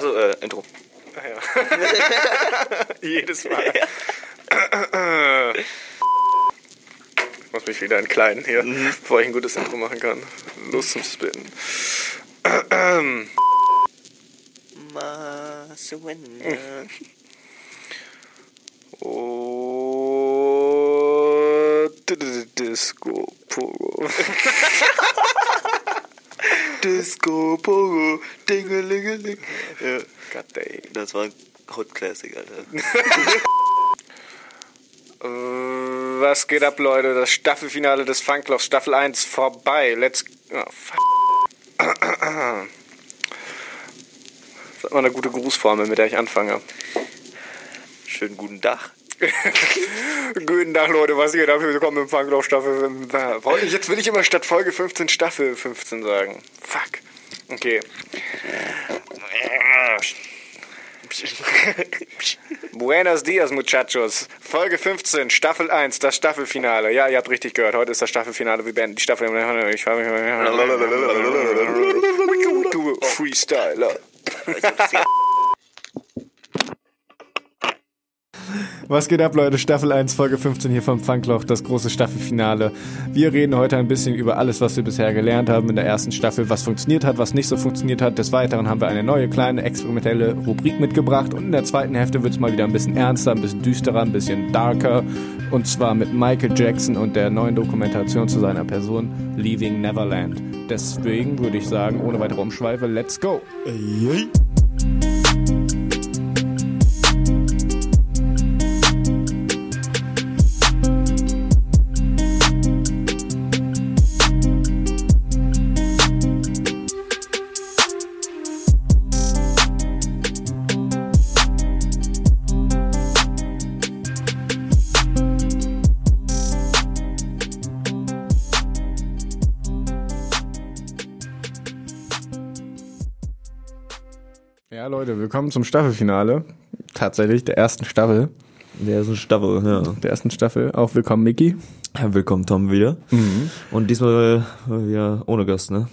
Achso, äh, Intro. Ah, ja. Jedes Mal. Ich muss mich wieder entkleiden hier, bevor ich ein gutes Intro machen kann. Los zum Spitten. Oh, Disco Pogo. Disco Pogo, Dingelingeling. Ja, God dang. Das war ein Hot Classic, Alter. Äh, Was geht ab, Leute? Das Staffelfinale des Funklochs, Staffel 1 vorbei. Let's. Oh, fuck. Sag mal eine gute Grußformel, mit der ich anfange. Schönen guten Tag. Guten Tag, Leute, was geht ab? Willkommen im Funkloch Staffel. Ich- Jetzt will ich immer statt Folge 15 Staffel 15 sagen. Fuck. Okay. Buenos dias, muchachos. Folge 15, Staffel 1, das Staffelfinale. Ja, ihr habt richtig gehört. Heute ist das Staffelfinale. Wir beenden die Staffel. Ich Freestyler. Was geht ab, Leute? Staffel 1, Folge 15 hier vom Funkloch, das große Staffelfinale. Wir reden heute ein bisschen über alles, was wir bisher gelernt haben in der ersten Staffel, was funktioniert hat, was nicht so funktioniert hat. Des Weiteren haben wir eine neue, kleine, experimentelle Rubrik mitgebracht und in der zweiten Hälfte wird es mal wieder ein bisschen ernster, ein bisschen düsterer, ein bisschen darker und zwar mit Michael Jackson und der neuen Dokumentation zu seiner Person, Leaving Neverland. Deswegen würde ich sagen, ohne weitere Umschweife, let's go! Ja, Leute, willkommen zum Staffelfinale. Tatsächlich der ersten Staffel. Der ist ein Staffel, ja. Der ersten Staffel. Auch willkommen, Mickey. ja. Willkommen, Tom, wieder. Und diesmal äh, wieder ohne Gast, ne?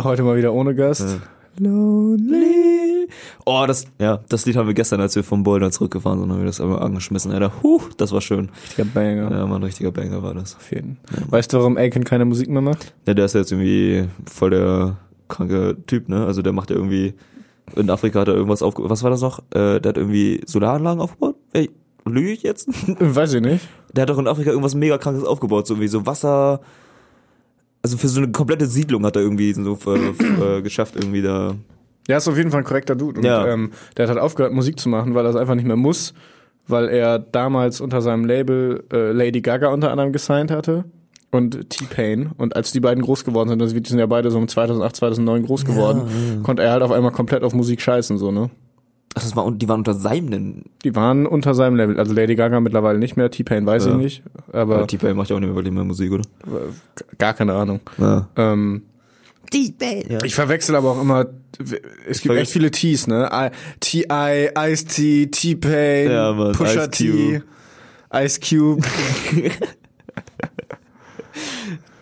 Heute mal wieder ohne Gast. Lonely. Oh, das, ja, das Lied haben wir gestern, als wir vom Boulder zurückgefahren sind, haben wir das einmal angeschmissen, Alter. Huh, das war schön. Richtiger Banger. Ja, mal ein richtiger Banger war das. Auf jeden. Weißt du, warum Aiken keine Musik mehr macht? Ja, der ist ja jetzt irgendwie voll der kranke Typ, ne? Also der macht ja irgendwie, in Afrika hat er irgendwas aufgebaut. Was war das noch? Äh, der hat irgendwie Solaranlagen aufgebaut? Ey, lüge ich jetzt? Weiß ich nicht. Der hat doch in Afrika irgendwas mega krankes aufgebaut, so wie so Wasser. Also für so eine komplette Siedlung hat er irgendwie so äh, äh, geschafft, irgendwie da. Ja, ist auf jeden Fall ein korrekter Dude. Und Ja. ähm, der hat halt aufgehört, Musik zu machen, weil er es einfach nicht mehr muss, weil er damals unter seinem Label äh, Lady Gaga unter anderem gesigned hatte und T-Pain. Und als die beiden groß geworden sind, also die sind ja beide so um 2008, 2009 groß geworden, konnte er halt auf einmal komplett auf Musik scheißen, so, ne? Ach, das war, die waren unter seinem. Die waren unter seinem Level. Also Lady Gaga mittlerweile nicht mehr, T-Pain weiß Ja. ich nicht, Aber aber T-Pain macht ja auch nicht mehr wirklich mehr Musik, oder? gar keine Ahnung. Ja. Ähm, T-Pain. Ja. Ich verwechsel aber auch immer, es gibt verge- echt viele T's, ne? T.I., Ice-T, T-Pain, Ja, Pusha Ice T, Ice Cube.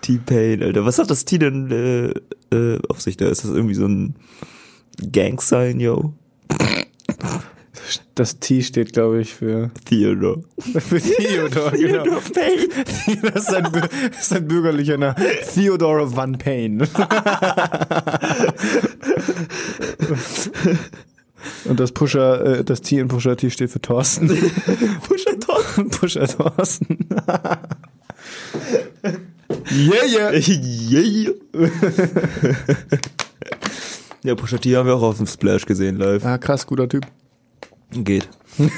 T-Pain, Alter. Was hat das T denn äh, äh, auf sich da? Ist das irgendwie so ein Gang-Sign, yo? Das T steht, glaube ich, für, Theodore. für Theodore, genau. Pain. Das ist ein, das ist ein bürgerlicher Name. Theodore Van Payne. Und das Pusher, äh, das T in Pusher T steht für Thorsten. Pusher Thorsten. Pusher Thorsten. Yeah, yeah. yeah. ja, Pusha T haben wir auch auf dem Splash gesehen live. Ah, krass, guter Typ. Geht.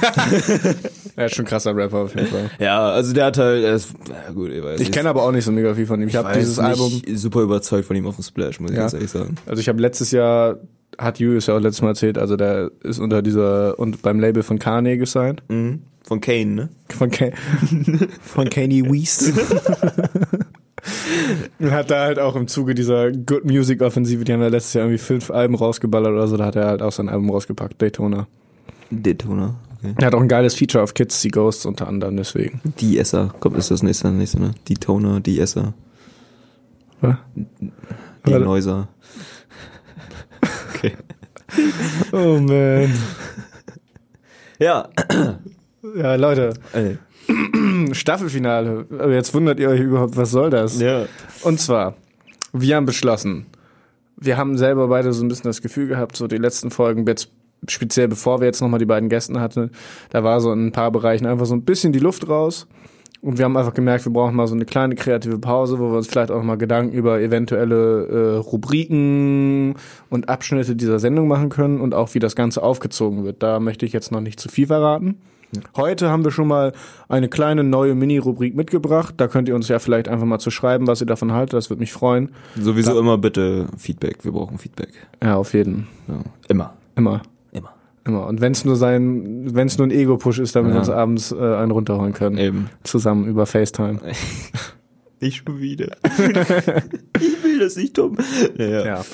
Er ist schon ein krasser Rapper auf jeden Fall. Ja, also der hat halt, er ist, ja gut, ich weiß Ich kenne aber auch nicht so mega viel von ihm. Ich habe dieses Album, super überzeugt von ihm auf dem Splash, muss ich Ja. ganz ehrlich sagen. also ich habe letztes Jahr, hat Julius ja auch letztes Mal erzählt, also der ist unter dieser, und beim Label von Kanye gesigned. Mhm. Von Kane, ne? Von, Ka von Kanye West. Und hat da halt auch im Zuge dieser Good Music Offensive, die haben ja letztes Jahr irgendwie fünf Alben rausgeballert oder so, da hat er halt auch sein Album rausgepackt, Daytona. Daytona. Okay. Er hat auch ein geiles Feature auf Kids See Ghosts unter anderem, deswegen. Die Esser. Kommt, ist das nächste, nächste, ne? Die Toner, die Esser. Was? Die Warte. Neuser. Okay. Oh man. Ja. Ja, Leute, Ey. Staffelfinale. Aber jetzt wundert ihr euch überhaupt, was soll das? Ja. Und zwar, wir haben beschlossen, wir haben selber beide so ein bisschen das Gefühl gehabt, so die letzten Folgen, jetzt speziell bevor wir jetzt nochmal die beiden Gästen hatten, da war so in ein paar Bereichen einfach so ein bisschen die Luft raus. Und wir haben einfach gemerkt, wir brauchen mal so eine kleine kreative Pause, wo wir uns vielleicht auch mal Gedanken über eventuelle äh, Rubriken und Abschnitte dieser Sendung machen können und auch wie das Ganze aufgezogen wird. Da möchte ich jetzt noch nicht zu viel verraten. Heute haben wir schon mal eine kleine neue Mini-Rubrik mitgebracht. Da könnt ihr uns ja vielleicht einfach mal zu schreiben, was ihr davon haltet. Das würde mich freuen. Sowieso immer bitte Feedback. Wir brauchen Feedback. Ja, auf jeden. Ja. Immer. Immer. Immer. Immer. Und wenn es nur sein, wenn es nur ein Ego-Push ist, damit wir Ja. uns abends äh, einen runterholen können. Eben. Zusammen über FaceTime. Ich schon wieder. ich will das nicht, Tom. Ja, ja.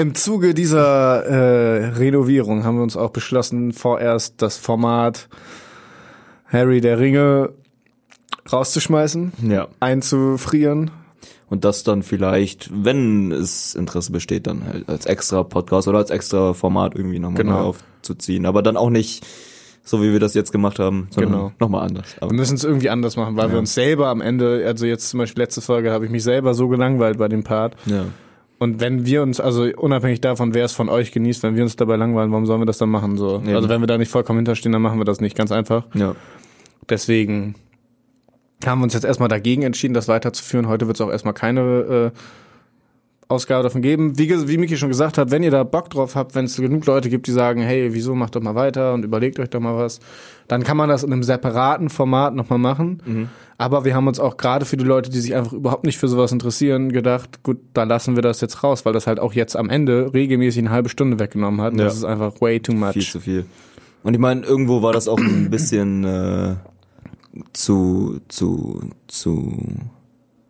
Im Zuge dieser äh, Renovierung haben wir uns auch beschlossen, vorerst das Format Harry der Ringe rauszuschmeißen, ja. einzufrieren. Und das dann vielleicht, wenn es Interesse besteht, dann halt als extra Podcast oder als extra Format irgendwie nochmal Genau. aufzuziehen. Aber dann auch nicht so, wie wir das jetzt gemacht haben, sondern Genau. nochmal anders. Aber Wir müssen es irgendwie anders machen, weil wir Ja. uns selber am Ende, also jetzt zum Beispiel letzte Folge, habe ich mich selber so gelangweilt bei dem Part. ja. Und wenn wir uns, also unabhängig davon, wer es von euch genießt, wenn wir uns dabei langweilen, warum sollen wir das dann machen? So. Eben. Also wenn wir da nicht vollkommen hinterstehen, dann machen wir das nicht, ganz einfach. Ja. Deswegen haben wir uns jetzt erstmal dagegen entschieden, das weiterzuführen. Heute wird es auch erstmal keine äh, Ausgabe davon geben. Wie, wie Miki schon gesagt hat, wenn ihr da Bock drauf habt, wenn es genug Leute gibt, die sagen, hey, wieso macht doch mal weiter und überlegt euch doch mal was, dann kann man das in einem separaten Format nochmal machen. Aber wir haben uns auch gerade für die Leute, die sich einfach überhaupt nicht für sowas interessieren, gedacht, gut, da lassen wir das jetzt raus, weil das halt auch jetzt am Ende regelmäßig eine halbe Stunde weggenommen hat. Und Ja. Das ist einfach way too much. Viel zu viel. Und ich meine, irgendwo war das auch ein bisschen äh, zu, zu, zu,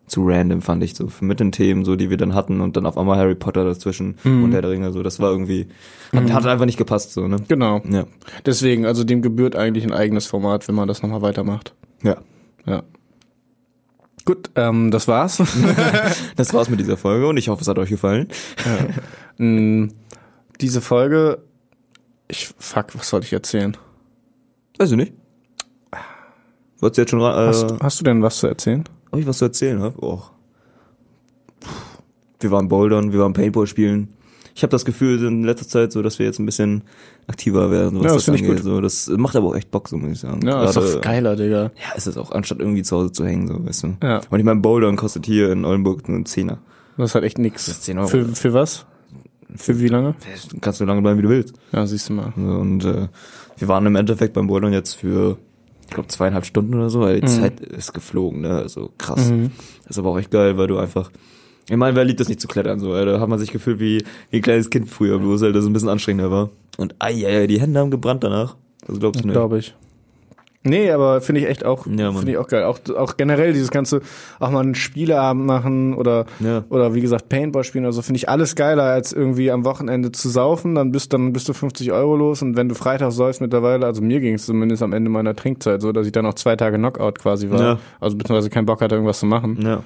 zu random, fand ich so. Mit den Themen, so, die wir dann hatten und dann auf einmal Harry Potter dazwischen und Herr der Ringe, so, das war irgendwie, hat, hat einfach nicht gepasst, so, ne? Genau. Ja. Deswegen, also dem gebührt eigentlich ein eigenes Format, wenn man das nochmal weitermacht. Ja. Ja. Gut, ähm, das war's. Das war's mit dieser Folge und ich hoffe, es hat euch gefallen. Mm, Diese Folge, ich, fuck, was soll ich erzählen? Weiß ich nicht. Wolltest du jetzt schon, äh, Hast, hast du denn was zu erzählen? Ob ich was zu erzählen habe? Oh. Wir waren bouldern, wir waren Paintball spielen. Ich habe das Gefühl in letzter Zeit so, dass wir jetzt ein bisschen aktiver werden, was Ja, das das, angeht. gut. So, das macht aber auch echt Bock, so muss ich sagen. Ja, ist Gerade- doch geiler, Digga. Ja, ist es auch, anstatt irgendwie zu Hause zu hängen, so, weißt du. Ja. Und ich mein Bouldern kostet hier in Oldenburg nur einen Zehner. Das ist halt echt nix. Das ist 10 Euro. Für, für was? Für wie lange? Du kannst so lange bleiben, wie du willst. Ja, siehst du mal. So, Und äh, wir waren im Endeffekt beim Bouldern jetzt für, ich glaube, zweieinhalb Stunden oder so, weil die Zeit ist geflogen, ne? Also krass. Mhm. Das ist aber auch echt geil, weil du einfach. Ich meine, wer liebt das nicht zu klettern so? ey? Da hat man sich gefühlt wie, wie ein kleines Kind früher, bloß halt das ein bisschen anstrengender war. Und ei, ei, die Hände haben gebrannt danach. Das glaubst du nicht. Glaube ich. Nee, aber finde ich echt auch, Ja, finde ich auch geil. Auch, auch generell dieses ganze, auch mal einen Spieleabend machen oder, Ja. oder wie gesagt Paintball spielen oder so, finde ich alles geiler als irgendwie am Wochenende zu saufen. Dann bist, dann bist du 50 Euro los und wenn du Freitag säufst mittlerweile, also mir ging es zumindest am Ende meiner Trinkzeit so, dass ich dann noch zwei Tage Knockout quasi war. Ja. Also beziehungsweise keinen Bock hatte, irgendwas zu machen. Ja.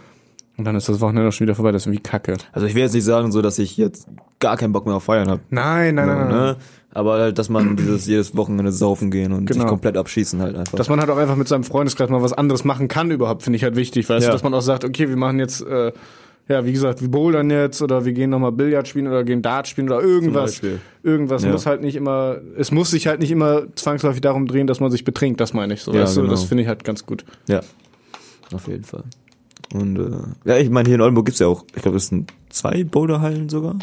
Und dann ist das Wochenende auch schon wieder vorbei. Das ist irgendwie kacke. Also ich will jetzt nicht sagen, so, dass ich jetzt gar keinen Bock mehr auf Feiern habe. Nein, nein, nein, nein. Ne? Aber halt, dass man dieses jedes Wochenende saufen gehen und Genau. sich komplett abschießen halt einfach. Dass man halt auch einfach mit seinem Freundeskreis mal was anderes machen kann überhaupt, finde ich halt wichtig, weißt Ja. du, dass man auch sagt, okay, wir machen jetzt, äh, ja, wie gesagt, wir bouldern jetzt oder wir gehen nochmal Billard spielen oder gehen Dart spielen oder irgendwas. Irgendwas Ja. muss halt nicht immer, es muss sich halt nicht immer zwangsläufig darum drehen, dass man sich betrinkt, das meine ich so, Ja, weißt du, genau. das finde ich halt ganz gut. Ja, auf jeden Fall. Und äh, ja, ich meine, hier in Oldenburg gibt's ja auch, ich glaube, es sind zwei Boulderhallen sogar.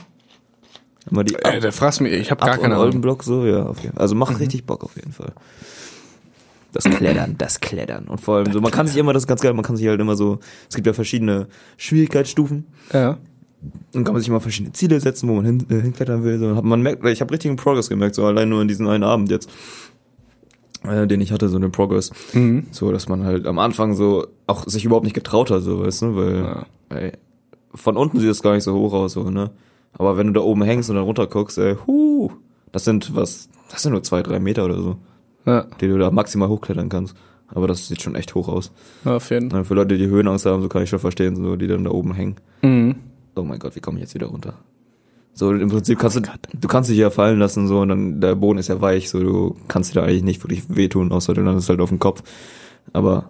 Immer die Äh, da fragst du mich, ich habe gar Ab- keine Ahnung. So, ja. Also macht richtig Bock auf jeden Fall. Das Klettern, das Klettern. Und vor allem so, man kann sich immer, das ist ganz geil, man kann sich halt immer so, es gibt ja verschiedene Schwierigkeitsstufen. Ja. Dann kann man sich immer verschiedene Ziele setzen, wo man hin, äh, hinklettern will. So, man merkt, ich habe richtigen Progress gemerkt, so allein nur in diesem einen Abend jetzt, äh, den ich hatte, so einen Progress. Mhm. So, dass man halt am Anfang so auch sich überhaupt nicht getraut hat, so, weißt du, weil Ja. ey, von unten sieht es gar nicht so hoch aus, so, ne? Aber wenn du da oben hängst und dann runter guckst, ey, huh, das sind was, das sind nur zwei, drei Meter oder so, Ja, die du da maximal hochklettern kannst. Aber das sieht schon echt hoch aus. auf jeden Fall. Ja, Für Leute, die Höhenangst haben, so kann ich schon verstehen, so, die dann da oben hängen. Mhm. Oh mein Gott, wie komme ich jetzt wieder runter? So im Prinzip kannst du, du kannst dich ja fallen lassen so und dann der Boden ist ja weich, so du kannst dir da eigentlich nicht wirklich wehtun, außer du landest halt auf dem Kopf. Aber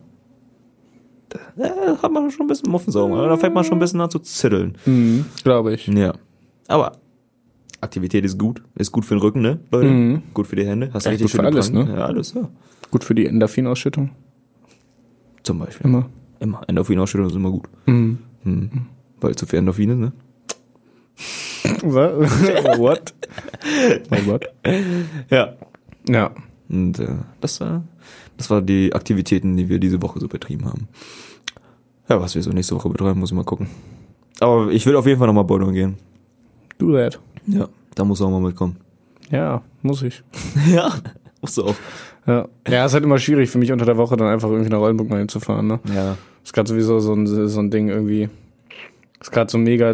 da äh, hat man schon ein bisschen Muffensaugen, oder? da fängt man schon ein bisschen an zu zitteln. Mhm, Glaube ich. Ja. Aber Aktivität ist gut, ist gut für den Rücken, ne, Leute? Mhm. Gut für die Hände. Hast Ja, richtig gut für alles, Pranken. ne? Ja, alles, ja. Gut für die Endorphinausschüttung. Zum Beispiel. Immer. Immer. Endorphinausschüttung ist immer gut. Mhm. Hm. Weil zu viel Endorphine, ne? What? Oh Gott. Ja. Ja. Und äh, das, war, das war die Aktivitäten, die wir diese Woche so betrieben haben. Ja, was wir so nächste Woche betreiben, muss ich mal gucken. Aber ich will auf jeden Fall nochmal bouldern gehen. Do that. Ja. Da muss auch mal mitkommen. Ja, muss ich. ja. Musst du auch. Ja. Ja, ist halt immer schwierig für mich unter der Woche dann einfach irgendwie nach Oldenburg mal hinzufahren, ne? Ja. Ist gerade sowieso so ein, so ein Ding irgendwie. Ist gerade so mega.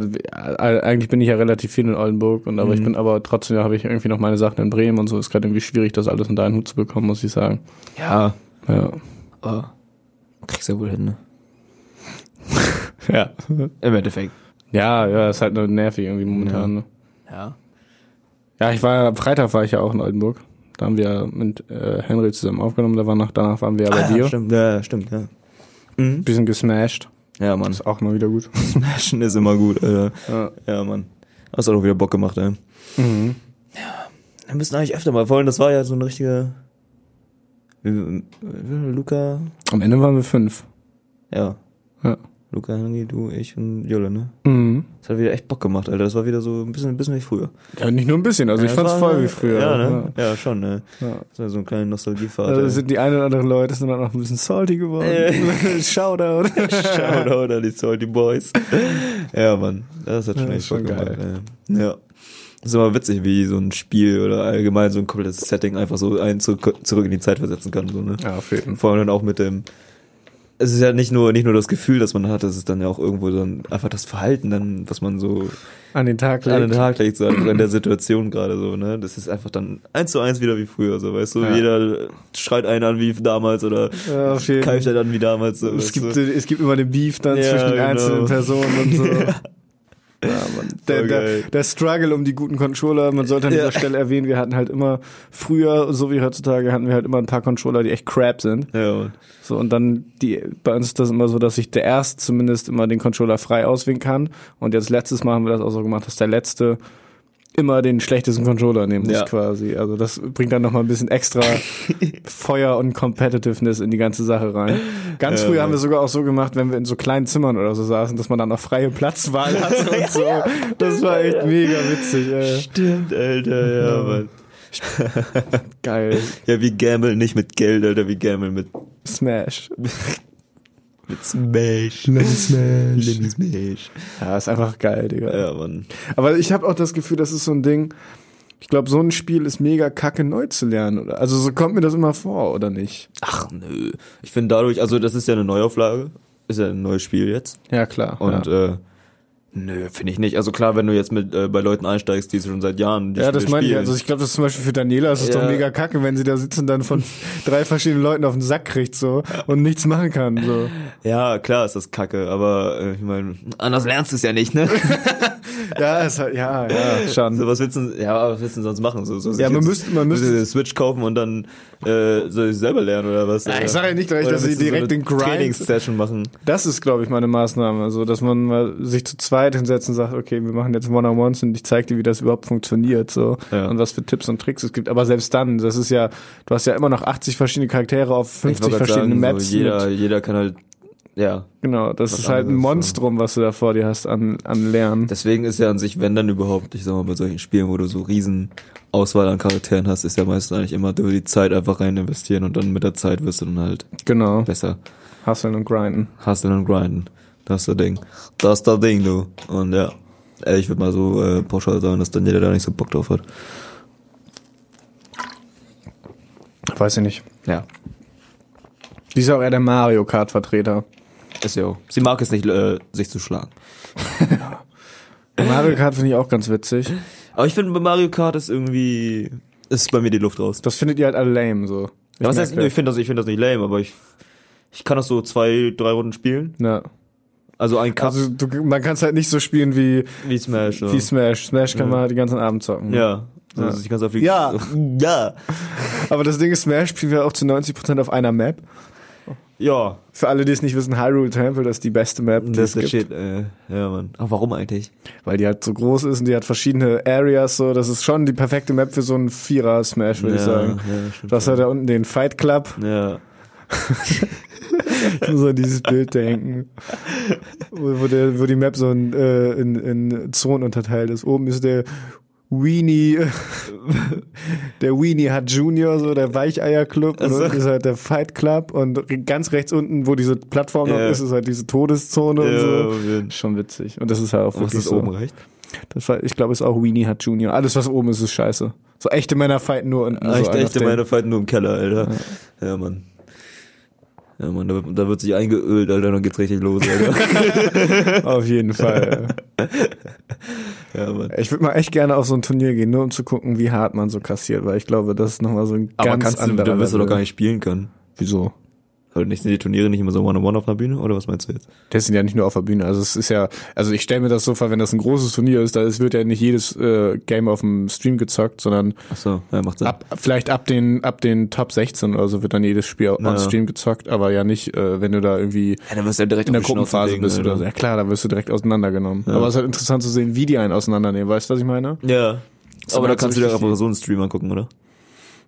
Eigentlich bin ich ja relativ viel in Oldenburg und aber ich Mhm. bin aber trotzdem habe ich irgendwie noch meine Sachen in Bremen und so. Ist gerade irgendwie schwierig, das alles unter einen Hut zu bekommen, muss ich sagen. Ja. Ja. Aber kriegst ja wohl hin, ne? Ja. Im Endeffekt. Ja, ja, ist halt nur nervig irgendwie momentan. Ja. Ne? Ja. Ja, ich war am Freitag war ich ja auch in Oldenburg. Da haben wir mit äh, Henry zusammen aufgenommen. Da war nach, danach waren wir ja bei Ah, dir. ja, stimmt, ja, stimmt, ja. Mhm. Bisschen gesmashed. Ja, Mann. Ist auch mal wieder gut. Smashen ist immer gut, Alter. Ja. Ja, Mann. Hast auch wieder Bock gemacht, ey. Mhm. Wir müssen eigentlich öfter mal, vor allem das war ja so ein richtiger Luca, Am Ende waren wir fünf. ja. Ja. Luca, Henry, du, ich und Jolle, ne? Mhm. Das hat wieder echt Bock gemacht, Alter. Das war wieder so ein bisschen, ein bisschen wie früher. Ja, nicht nur ein bisschen. Also Ja, ich fand's war- voll wie früher. Ja, ne? Ja, schon, ne? Ja. Das war so eine kleine Nostalgiefahrt. Also sind die ein oder anderen Leute sind dann auch ein bisschen salty geworden. Äh. Shoutout. Shoutout an die Salty Boys. ja, Mann. Das hat schon Ja, echt Bock geil. gemacht, ey. Ja. Das ist immer witzig, wie so ein Spiel oder allgemein so ein komplettes Setting einfach so einen zurück, zurück in die Zeit versetzen kann, so, ne? Ja, auf jeden Fall. Vor allem dann auch mit dem, es ist ja nicht nur, nicht nur das Gefühl, das man hat, es ist dann ja auch irgendwo dann einfach das Verhalten dann, was man so An den Tag an den legt. Tag legt, so in der Situation gerade so, ne? Das ist einfach dann eins zu eins wieder wie früher, so, weißt du? Ja. Jeder schreit einen an wie damals oder Ja, keift er dann wie damals, so, Es gibt, du? es gibt immer den Beef dann Ja, zwischen den genau. einzelnen Personen und so. Ja, Mann. Der, der, der Struggle um die guten Controller, man sollte an Ja. dieser Stelle erwähnen, wir hatten halt immer, früher, so wie heutzutage, hatten wir halt immer ein paar Controller, die echt crap sind. Ja, Mann. So, und dann, die, bei uns ist das immer so, dass sich der erst zumindest immer den Controller frei auswählen kann. Und jetzt letztes Mal haben wir das auch so gemacht, dass der letzte immer den schlechtesten Controller nehmen Ja. quasi. Also das bringt dann nochmal ein bisschen extra Feuer und Competitiveness in die ganze Sache rein. Ganz Ja, früh haben wir sogar auch so gemacht, wenn wir in so kleinen Zimmern oder so saßen, dass man dann noch freie Platzwahl hatte und so. Das war echt mega witzig, ey. Stimmt, Alter, ja, Ja. Mann. Geil. Ja, wir gammeln nicht mit Geld, Alter, wir gammeln mit, Smash. mit Smash. Lemon Smash. Lemon Smash. Ja, ist einfach geil, Digga. Ja, Mann. Aber ich habe auch das Gefühl, das ist so ein Ding. Ich glaube, so ein Spiel ist mega kacke neu zu lernen. Oder? Also so kommt mir das immer vor, oder nicht? Ach, nö. Ich finde dadurch, also das ist ja eine Neuauflage, ist ja ein neues Spiel jetzt. Ja, klar. Und ja. äh, nö, finde ich nicht. Also klar, wenn du jetzt mit äh, bei Leuten einsteigst, die schon seit Jahren die ja, das meine ich. Also ich glaube, das ist zum Beispiel für Daniela ist es Ja. doch mega kacke, wenn sie da sitzen und dann von drei verschiedenen Leuten auf den Sack kriegt so und nichts machen kann. So. ja, klar ist das kacke, aber äh, ich meine, anders lernst du es ja nicht, ne? Ja, es hat, ja, ja, schon. so was willst du, ja, was willst du sonst machen? So, so Ja, man müsste- man müsste- eine Switch kaufen und dann äh, soll ich selber lernen oder was? Ja, ich Oder- sag ja nicht gleich, dass sie direkt so den Grind- Trainingssession machen. Das ist, glaube ich, meine Maßnahme. Also, dass man mal sich zu zweit hinsetzt und sagt, okay, wir machen jetzt One-on-Ones und ich zeige dir, wie das überhaupt funktioniert, so. Ja. Und was für Tipps und Tricks es gibt. Aber selbst dann, das ist ja, du hast ja immer noch 80 verschiedene Charaktere auf Ich 50 wollte grad verschiedene sagen, Maps. So, jeder, jeder kann halt, ja. genau, das ist halt ein anderes, so. Monstrum, was du da vor dir hast an, an Lernen. Deswegen ist ja an sich, wenn dann überhaupt, ich sag mal, bei solchen Spielen, wo du so riesen Auswahl an Charakteren hast, ist ja meistens eigentlich immer du die Zeit einfach rein investieren und dann mit der Zeit wirst du dann halt Genau. besser. Hustlen und grinden. Hustlen und grinden. Das ist das Ding. Das ist das Ding, du. Und ja. Ich würde mal so äh, pauschal sagen, dass dann jeder da nicht so Bock drauf hat. Weiß ich nicht. Ja. Die ist auch eher der Mario Kart Vertreter. Ist ja auch. Sie mag es nicht, äh, sich zu schlagen. Mario Kart finde ich auch ganz witzig. Aber ich finde, bei Mario Kart ist irgendwie, ist bei mir die Luft raus. Das findet ihr halt alle lame, so. Ja, was heißt, ich finde das, ich finde das nicht lame, aber ich, ich kann das so zwei, drei Runden spielen. Ja. Also ein Cup Also du, man kann es halt nicht so spielen wie, wie Smash. So. wie Smash. Smash kann Ja. man halt den ganzen Abend zocken. ja. Ja. Also ich auf die Ja. Ja. Aber das Ding ist, Smash spielen wir auch zu 90% auf einer Map. Ja. Für alle, die es nicht wissen, Hyrule Temple, das ist die beste Map, die Das es ist gibt. shit, äh, ja, Mann. Aber warum eigentlich? Weil die halt so groß ist und die hat verschiedene Areas, so. Das ist schon die perfekte Map für so einen Vierer-Smash, würde ich ja, sagen. Ja, stimmt Du hast halt da unten den Fight Club. ja. Ich muss an dieses Bild denken. Wo, wo, der, wo die Map so in, äh, in, in Zonen unterteilt ist. Oben ist der Weenie, der Weenie hat Junior, so der Weicheier-Club. Und so. unten ist halt der Fight Club. Und ganz rechts unten, wo diese Plattform noch Ja. ist, ist halt diese Todeszone und Ja, so. jeden. Schon witzig. Und das ist halt auch Was wirklich ist so. oben recht? Das war, ich glaube, es ist auch Weenie hat Junior. Alles, was oben ist, ist scheiße. So echte Männer fighten nur unten. so Echt, einer echte meine fighten nur im Keller, Alter. Ja, Mann. Ja, Mann, da, wird- da wird sich eingeölt, Alter, dann geht's richtig los, Alter. Auf jeden Fall. ja, Mann. Ich würde mal echt gerne auf so ein Turnier gehen, nur um zu gucken, wie hart man so kassiert, weil ich glaube, das ist nochmal so ein Aber ganz kannst du, anderer dann wirst du doch gar nicht spielen können. Wieso? Oder nicht, sind die Turniere nicht immer so One-on-One auf einer Bühne? Oder was meinst du jetzt? Das sind ja nicht nur auf der Bühne. Also es ist ja, also ich stelle mir das so vor, wenn das ein großes Turnier ist, da ist, wird ja nicht jedes äh, Game auf dem Stream gezockt, sondern Ach so, ja, macht Sinn. ab, vielleicht ab den, ab den Top 16 oder so wird dann jedes Spiel on Ja. Stream gezockt, aber ja nicht, äh, wenn du da irgendwie Ja, dann wirst du ja direkt in der Gruppenphase legen, bist oder Alter. so. Ja klar, da wirst du direkt auseinandergenommen. Aber es ist halt interessant zu sehen, wie die einen auseinandernehmen. Weißt du, was ich meine? Ja. ist Aber da halt kannst du dir einfach so einen Stream angucken, oder?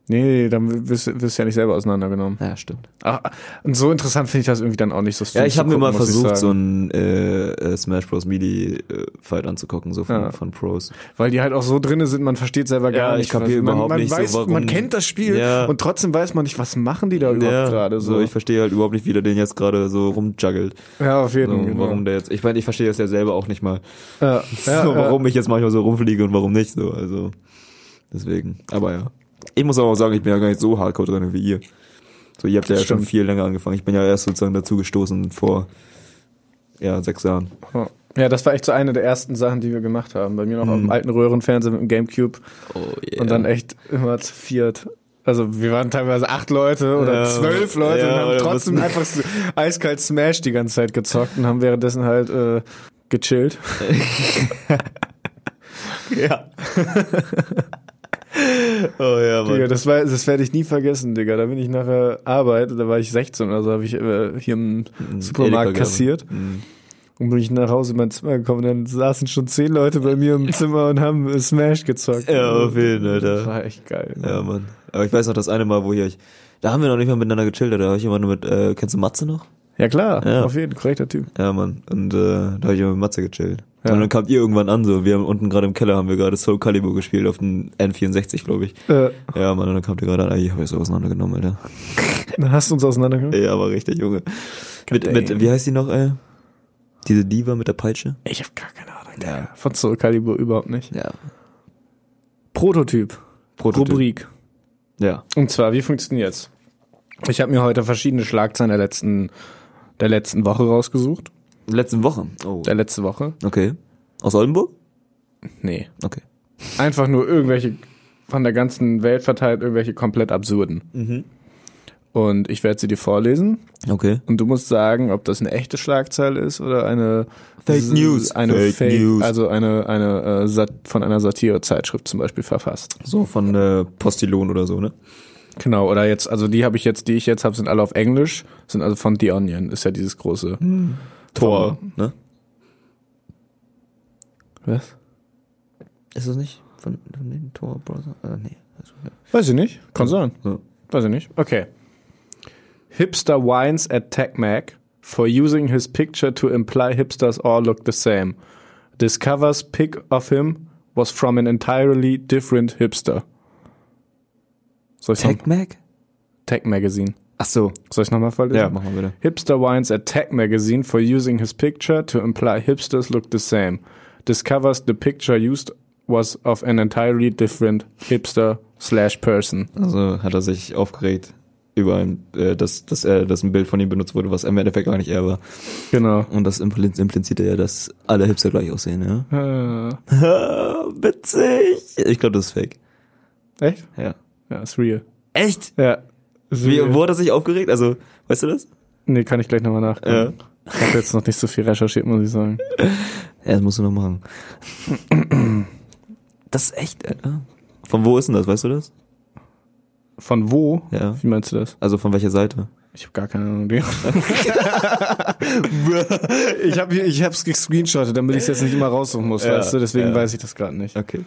Nee, nee, dann wirst, du- wirst du ja nicht selber auseinandergenommen. Ja, stimmt. Ach, und so interessant finde ich das irgendwie dann auch nicht so Ja, ich habe mir mal versucht, so einen äh, äh, Smash Bros. Melee äh, anzugucken, so von, Ja. von Pros. Weil die halt auch so drinne sind, man versteht selber gar Ja, nicht. ich kapier was- man, überhaupt man nicht so, weiß, warum- Man kennt das Spiel Ja. und trotzdem weiß man nicht, was machen die da überhaupt gerade so. so. Ich verstehe halt überhaupt nicht, wie der den jetzt gerade so rumjuggelt. ja, auf jeden So, Fall. genau. Warum der jetzt. Ich meine, ich verstehe das ja selber auch nicht mal. Ja, so, warum ich jetzt manchmal so rumfliege und warum nicht so. Also deswegen. Aber ja. Ich muss aber auch sagen, ich bin ja gar nicht so hardcore drin wie ihr. So, ihr habt ja, Das schon stimmt. viel länger angefangen. Ich bin ja erst sozusagen dazu gestoßen vor ja, sechs Jahren. Ja, das war echt so eine der ersten Sachen, die wir gemacht haben. Bei mir noch auf dem alten Röhrenfernseher mit dem Gamecube Oh yeah. und dann echt immer zu viert. Also wir waren teilweise acht Leute oder Ja, zwölf Leute ja, und haben trotzdem einfach so eiskalt Smash die ganze Zeit gezockt und haben währenddessen halt äh, gechillt. Ja. oh ja, Mann. Digga, das, war, das werde ich nie vergessen, Digga. Da bin ich nachher Arbeit, da war ich 16 oder so, habe ich äh, hier im Supermarkt Edeka kassiert Mhm. und bin ich nach Hause in mein Zimmer gekommen. Dann saßen schon zehn Leute bei mir im Zimmer und haben Smash gezockt. Ja, auf jeden Fall, Das Alter. war echt geil. ne? Ja, Mann. Aber ich weiß noch, das eine Mal, wo ich, da haben wir noch nicht mal miteinander gechillt, da habe ich immer nur mit, äh, kennst du Matze noch? Ja klar, Ja. auf jeden Fall, korrekter Typ. Ja, Mann. Und äh, da habe ich immer mit Matze gechillt. Ja. Und dann kamt ihr irgendwann an, so, wir haben unten gerade im Keller haben wir gerade Soul Calibur gespielt auf dem N64, glaube ich. Äh, Ja, Mann, und dann kamt ihr gerade an, ey, ich habe jetzt so auseinandergenommen, Alter. dann hast du uns auseinandergenommen? Ey, aber richtig, Junge. Mit, mit, wie heißt die noch, ey? Diese Diva mit der Peitsche? Ich habe gar keine Ahnung. Digga. Von Soul Calibur überhaupt nicht. Ja. Prototyp. Prototyp. Rubrik. Ja. Und zwar, wie funktioniert's? Ich habe mir heute verschiedene Schlagzeilen der letzten, der letzten Woche rausgesucht. Letzte Woche. Oh. Der letzte Woche? Okay. Aus Oldenburg? Nee. Okay. Einfach nur irgendwelche von der ganzen Welt verteilt, irgendwelche komplett absurden. Mhm. Und ich werde sie dir vorlesen. Okay. Und du musst sagen, ob das eine echte Schlagzeile ist oder eine Fake News. Eine Fake Fake, News. also eine, eine äh, Sat von einer Satirezeitschrift zum Beispiel verfasst. So von äh, Postillon oder so, ne? Genau, oder jetzt, also die habe ich jetzt, die ich jetzt habe, sind alle auf Englisch, sind also von The Onion, ist ja dieses große Tor, ne? Was? Ist das nicht von, von den Tor Brother? Äh, nee. Also. Weiß ich nicht, kann sein. Ja. Weiß ich nicht. Okay. Hipster whines at TechMac for using his picture to imply hipsters all look the same. Discovers pic of him was from an entirely different hipster. Soll ich? Tech Mac? Tech Magazine. Ach so. Soll ich nochmal vorlesen? Ja, mach mal bitte. Hipster whines at Tech Magazine for using his picture to imply hipsters look the same. Discovers the picture used was of an entirely different hipster slash person. Also hat er sich aufgeregt über ein, äh, dass, dass er, dass ein Bild von ihm benutzt wurde, was im Endeffekt gar nicht er war. Genau. Und das impli- impliziert ja, dass alle Hipster gleich aussehen, ja? Äh, Witzig. Ich glaube, das ist fake. echt? Ja. Ja, ist real. Echt? Ja. Ist Wie, wo hat er sich aufgeregt? Also, weißt du das? Nee, kann ich gleich nochmal nachgucken. Ich habe jetzt noch nicht so viel recherchiert, muss ich sagen. Ja, das musst du noch machen. Das ist echt, Alter. Von wo ist denn das, weißt du das? Von wo? Ja. Wie meinst du das? Also von welcher Seite? Ich habe gar keine Ahnung. ich habe ich hab's gescreenshottet, damit ich es jetzt nicht immer raussuchen muss, Ja, weißt du? Deswegen ja. weiß ich das gerade nicht. Okay.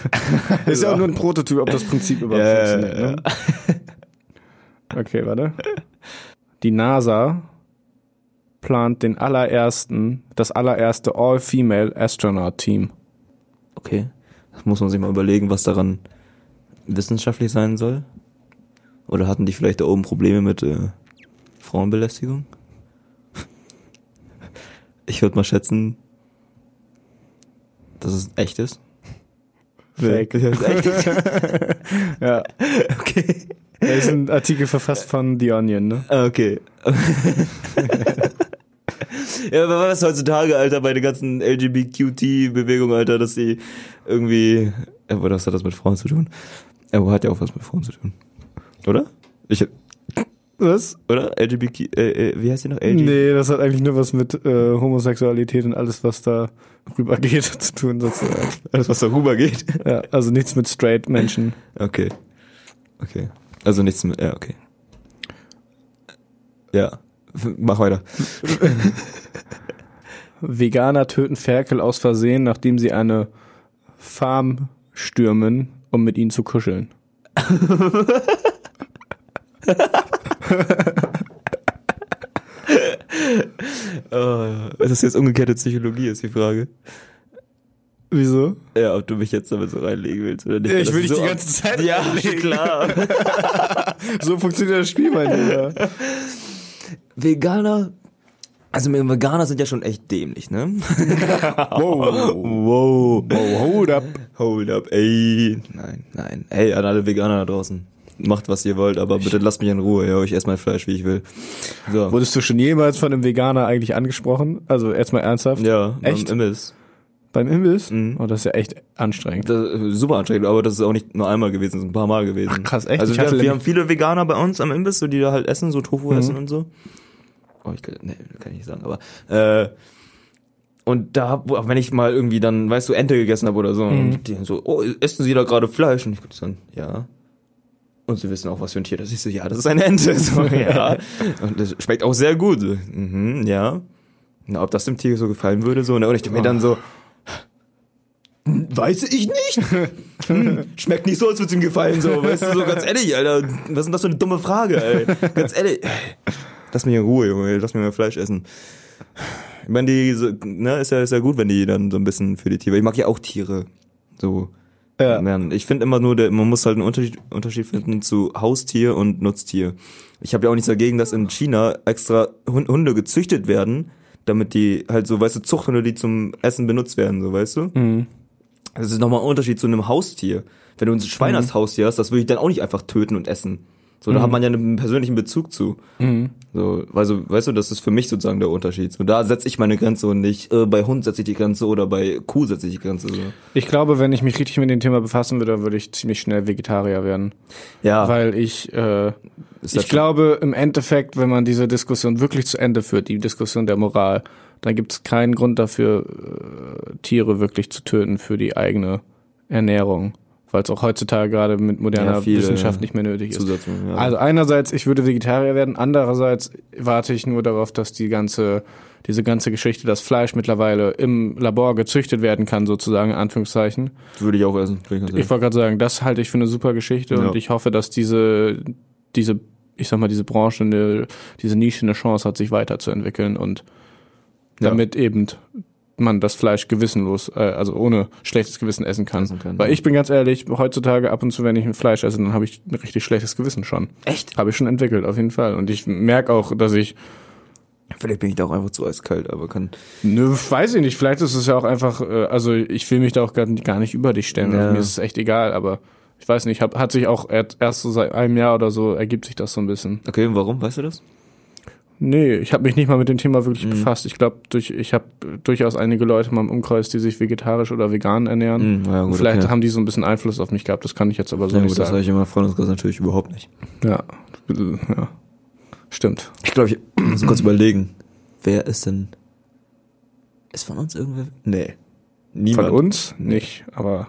Ist ja auch nur ein Prototyp, ob das Prinzip überhaupt Ja, ja, funktioniert. Ne? Okay, warte. Die NASA plant den allerersten, das allererste All-Female Astronaut Team. Okay. Das muss man sich mal überlegen, was daran wissenschaftlich sein soll. Oder hatten die vielleicht da oben Probleme mit äh, Frauenbelästigung? Ich würde mal schätzen, dass es echt ist. Fake. Ja, echt. Ja, Okay. Da ist ein Artikel verfasst von The Onion, ne? Ah, Okay. ja, aber was heutzutage, Alter, bei der ganzen LGBTQT-Bewegung, Alter, dass sie irgendwie. Ja, was hat das mit Frauen zu tun? Aber hat ja auch was mit Frauen zu tun. Oder? Ich. Was? Oder? LGBTQ. Äh, äh, wie heißt die noch? LG Nee, das hat eigentlich nur was mit äh, Homosexualität und alles, was da rübergeht, zu tun, sozusagen. Alles, was darüber geht. Ja, also nichts mit straight Menschen. Okay. Okay. Also nichts mit. Ja, okay. Ja. Mach weiter. Veganer töten Ferkel aus Versehen, nachdem sie eine Farm stürmen, um mit ihnen zu kuscheln. Oh, ist das jetzt umgekehrte Psychologie, ist die Frage. Wieso? Ja, ob du mich jetzt damit so reinlegen willst oder nicht. Ja, ich will dich so die ganze Zeit Ja, reinlegen. klar. So funktioniert das Spiel, mein Lieber. Veganer. Also Veganer sind ja schon echt dämlich, ne? Wow. Wow. Oh, hold up. Hold up, ey. Nein, nein. Ey, an alle Veganer da draußen. Macht, was ihr wollt, aber bitte lasst mich in Ruhe, ja. Ich esse mein Fleisch, wie ich will. So. Wurdest du schon jemals von einem Veganer eigentlich angesprochen? Also jetzt mal ernsthaft? Ja, Echt? Imbiss. Beim Imbiss? Mhm. Oh, das ist ja echt anstrengend. Ist super anstrengend, aber das ist auch nicht nur einmal gewesen, das ist ein paar Mal gewesen. Ach, krass, echt? Also Ich wir, wir haben viele Veganer bei uns am Imbiss, so die da halt essen, so Tofu Mhm. essen und so. Oh, ich kann, nee, kann ich nicht sagen, aber äh, und da, wenn ich mal irgendwie dann, weißt du, Ente gegessen habe oder so, Mhm. und die so, oh, essen Sie da gerade Fleisch? Und ich gucke dann, ja. Und sie wissen auch, was für ein Tier das ist. Ich so, ja, das ist eine Ente. So, ja. Und das schmeckt auch sehr gut. Mhm, ja. Na, ob das dem Tier so gefallen würde, so, ne? Und ich denke mir dann so, weiß ich nicht. Hm, schmeckt nicht so, als würde es ihm gefallen, so, weißt du, so ganz ehrlich, Alter. Was ist denn das für eine dumme Frage, ey? Ganz ehrlich. Lass mich in Ruhe, Junge, lass mich mal Fleisch essen. Ich meine, die, so, ne, ist ja, ist ja gut, wenn die dann so ein bisschen für die Tiere, ich mag ja auch Tiere. So. Ja. Ich finde immer nur, der, man muss halt einen Unterschied, Unterschied finden zu Haustier und Nutztier. Ich habe ja auch nichts dagegen, dass in China extra Hund- Hunde gezüchtet werden, damit die halt so, weißt du, Zuchthunde, die zum Essen benutzt werden, so, weißt du? Mhm. Das ist nochmal ein Unterschied zu einem Haustier. Wenn du ein Schwein als Haustier hast, das würde ich dann auch nicht einfach töten und essen. So, da hat man ja einen persönlichen Bezug zu. Mhm. So, also, weißt du, das ist für mich sozusagen der Unterschied. So, da setze ich meine Grenze und nicht, äh, bei Hund setze ich die Grenze oder bei Kuh setze ich die Grenze. So. Ich glaube, wenn ich mich richtig mit dem Thema befassen würde, würde ich ziemlich schnell Vegetarier werden. Ja, Weil ich, äh, ich glaube, im Endeffekt, wenn man diese Diskussion wirklich zu Ende führt, die Diskussion der Moral, dann gibt es keinen Grund dafür, äh, Tiere wirklich zu töten für die eigene Ernährung. Weil es auch heutzutage gerade mit moderner Ja, Wissenschaft nicht mehr nötig ist. Ja. Also einerseits, ich würde Vegetarier werden, andererseits warte ich nur darauf, dass die ganze, diese ganze Geschichte, dass Fleisch mittlerweile im Labor gezüchtet werden kann, sozusagen, in Anführungszeichen. würde ich auch essen. ich Ich wollte gerade sagen, das halte ich für eine super Geschichte Ja. und ich hoffe, dass diese, diese, ich sag mal, diese Branche, eine, diese Nische eine Chance hat, sich weiterzuentwickeln und Ja. damit eben man das Fleisch gewissenlos, äh, also ohne schlechtes Gewissen essen kann. Essen kann, Weil ja. ich bin ganz ehrlich, heutzutage ab und zu, wenn ich ein Fleisch esse, dann habe ich ein richtig schlechtes Gewissen schon. Echt? Habe ich schon entwickelt, auf jeden Fall. Und ich merke auch, dass ich, Vielleicht bin ich da auch einfach zu eiskalt, aber kann. nö, weiß ich nicht, vielleicht ist es ja auch einfach, äh, also ich will mich da auch gar, nicht über dich stellen. Ja. Mir ist es echt egal, aber ich weiß nicht, hab, hat sich auch erst erst so seit einem Jahr oder so ergibt sich das so ein bisschen. Okay, und warum? Weißt du das? Nee, ich habe mich nicht mal mit dem Thema wirklich Mhm. befasst. Ich glaube, durch, ich habe durchaus einige Leute in meinem Umkreis, die sich vegetarisch oder vegan ernähren. Hm, ja, gut, vielleicht okay. haben die so ein bisschen Einfluss auf mich gehabt. Das kann ich jetzt aber so Ja, nicht gut, das habe sagen. ich in meinem Freundeskreis natürlich überhaupt nicht. Ja, ja, stimmt. Ich glaube, ich muss kurz überlegen. wer ist denn. Ist von uns irgendwer? Nee. Niemand. Von uns nicht, aber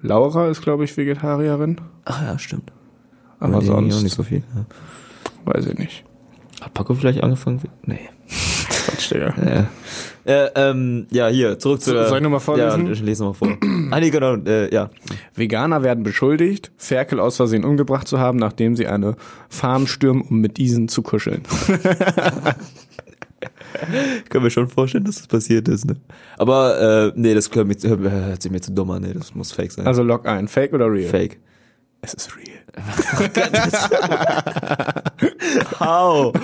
Laura ist, glaube ich, Vegetarierin. Ach ja, stimmt. Aber sonst nicht so viel. Ja. weiß ich nicht. Hat Paco vielleicht angefangen? Nee. Quatsch, Digga. Ja. Äh, ähm, ja, hier, zurück zu der, soll ich noch mal vorlesen? Ja, ich lese noch mal vor. ah, nee, genau, äh, ja. Veganer werden beschuldigt, Ferkel aus Versehen umgebracht zu haben, nachdem sie eine Farm stürmen, um mit diesen zu kuscheln. Können wir schon vorstellen, dass das passiert ist, ne? Aber, äh, nee, das hört, mich, hört, hört sich mir zu dumm an, nee, das muss fake sein. Also log ein. Fake oder real? fake. Es ist real. How?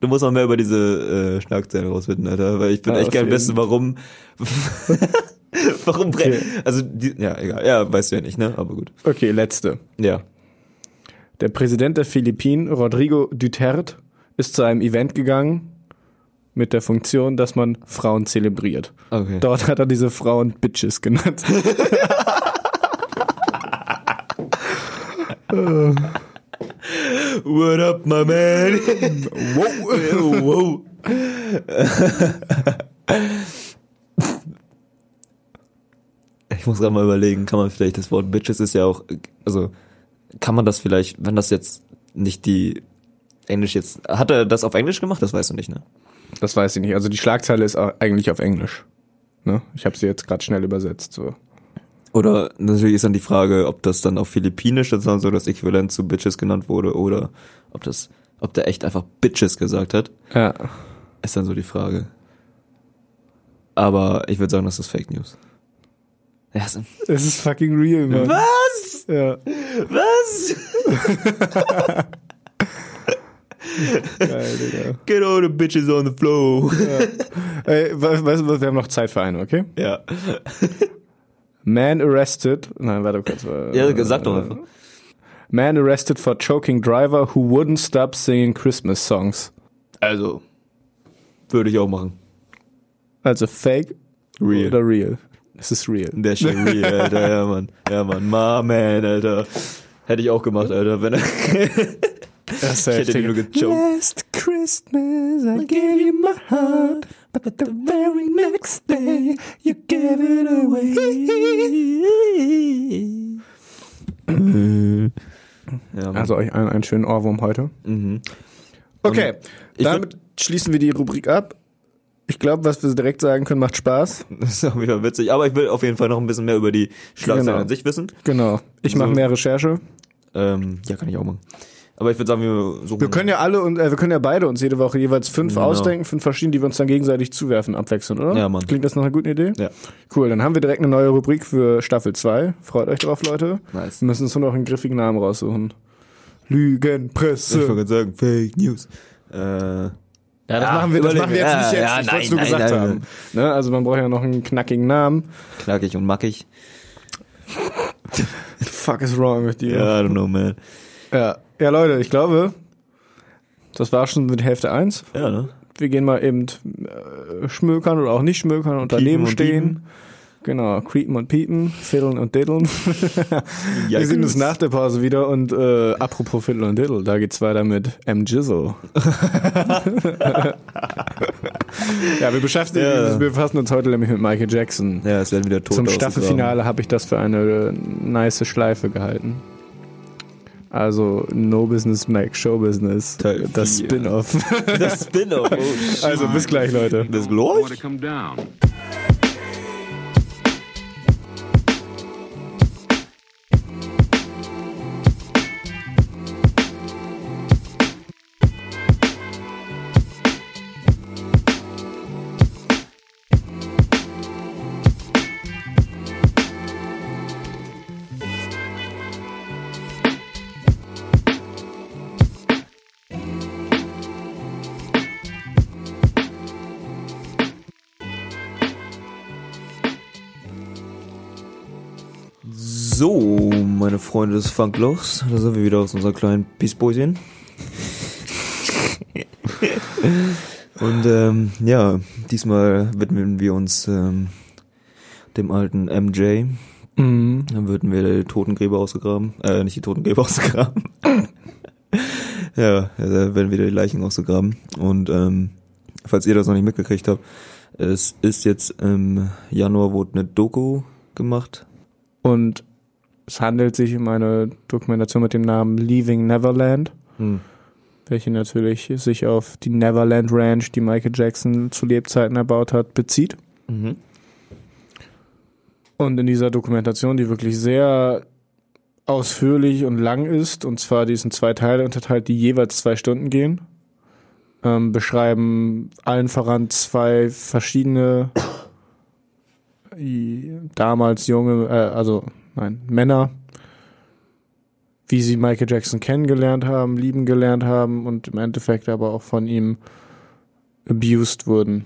Du musst mal mehr über diese äh, Schlagzeilen rausfinden, Alter, weil ich bin Ja, echt gern wissen, warum. warum Okay. brennt. Also, die, ja, egal. Ja, weißt du ja nicht, ne? Aber gut. Okay, letzte. Ja. Der Präsident der Philippinen, Rodrigo Duterte, ist zu einem Event gegangen mit der Funktion, dass man Frauen zelebriert. Okay. Dort hat er diese Frauen Bitches genannt. What up, my man? wow. wow. Ich muss gerade mal überlegen, kann man vielleicht das Wort Bitches ist ja auch, also kann man das vielleicht, wenn das jetzt nicht die Englisch jetzt, hat er das auf Englisch gemacht? Das weißt du nicht, ne? Das weiß ich nicht. Also die Schlagzeile ist eigentlich auf Englisch. Ne? Ich habe sie jetzt gerade schnell übersetzt. So. Oder natürlich ist dann die Frage, ob das dann auf Philippinisch dann so das Äquivalent zu Bitches genannt wurde oder ob das, ob der echt einfach Bitches gesagt hat, Ja. ist dann so die Frage. Aber ich würde sagen, das ist Fake News. Ja, so- Es ist fucking real, Mann. Was? Ja. Was? Geil, Digga. Get all the bitches on the floor. Ey, we- weißt du was, wir haben noch Zeit für eine, okay? Ja. Man arrested. Nein, warte kurz. äh, Ja, sag doch einfach. Man arrested for choking driver who wouldn't stop singing Christmas songs. Also, würde ich auch machen. Also fake Real. oder real? Es ist real. Der shit real, Alter. Ja, Mann. Ja, Mann. Ma, man, Alter. Hätte ich auch gemacht, Alter, wenn er. Das Ich hätte nur gechoked. Last Christmas I gave you my heart, but the very next day you gave it away. Ja. Also euch einen, einen schönen Ohrwurm heute. mhm. Okay, ich damit schließen wir die Rubrik ab. Ich glaube, was wir direkt sagen können, macht Spaß. Das ist auch wieder witzig. Aber ich will auf jeden Fall noch ein bisschen mehr über die Schlagzeilen Genau. an sich wissen. Genau. Ich mache So. mehr Recherche. Ähm, ja, kann ich auch machen. Aber ich würde sagen, wir suchen. Wir können ja alle und äh, wir können ja beide uns jede Woche jeweils fünf Genau. ausdenken, fünf verschiedene, die wir uns dann gegenseitig zuwerfen, abwechseln, oder? Ja, Mann. Klingt das nach einer guten Idee? Ja. Cool, dann haben wir direkt eine neue Rubrik für Staffel 2. Freut euch drauf, Leute. Nice. Wir müssen uns nur noch einen griffigen Namen raussuchen. Lügenpresse. Ich wollte sagen, Fake News. Äh, Ja, das machen wir, das machen wir jetzt wir. nicht Ja, jetzt. ja, ich wollte es nein, nur gesagt nein, haben. Ne? Also man braucht ja noch einen knackigen Namen. knackig und mackig. The fuck is wrong with you? Ja, I don't know, man. Ja, ja Leute, ich glaube, das war schon mit Hälfte 1. Ja, ne? Wir gehen mal eben äh, schmökern oder auch nicht schmökern und daneben und stehen. piepen. Genau, creepen und piepen, fiddeln und diddeln. Ja, wir sehen uns nach der Pause wieder und äh, apropos Fiddle und Diddle, da geht's weiter mit M. Jizzle. ja, wir beschäftigen, Ja. wir befassen uns heute nämlich mit Michael Jackson. Ja, es werden wieder tot Zum. Staffelfinale habe ich das für eine nice Schleife gehalten. Also No Business Make Show Business. Teil das. Spin-off. Das Spin-off. Oh, also bis gleich, Leute. Bis gleich. So, meine Freunde des Funklochs, da sind wir wieder aus unserer kleinen Peaceboychen. Und ähm, ja, diesmal widmen wir uns ähm, dem alten MJ. Mhm. Dann würden wir die Totengräber ausgegraben. Äh, nicht die Totengräber ausgegraben. Ja, ja, da werden wieder die Leichen ausgegraben. Und ähm, falls ihr das noch nicht mitgekriegt habt, es ist jetzt im Januar wurde eine Doku gemacht. Und es handelt sich um eine Dokumentation mit dem Namen Leaving Neverland, Hm. welche natürlich sich auf die Neverland Ranch, die Michael Jackson zu Lebzeiten erbaut hat, bezieht. Mhm. Und in dieser Dokumentation, die wirklich sehr ausführlich und lang ist, und zwar die ist in zwei Teile unterteilt, die jeweils zwei Stunden gehen, ähm, beschreiben allen voran zwei verschiedene damals junge, äh, also nein, Männer, wie sie Michael Jackson kennengelernt haben, lieben gelernt haben und im Endeffekt aber auch von ihm abused wurden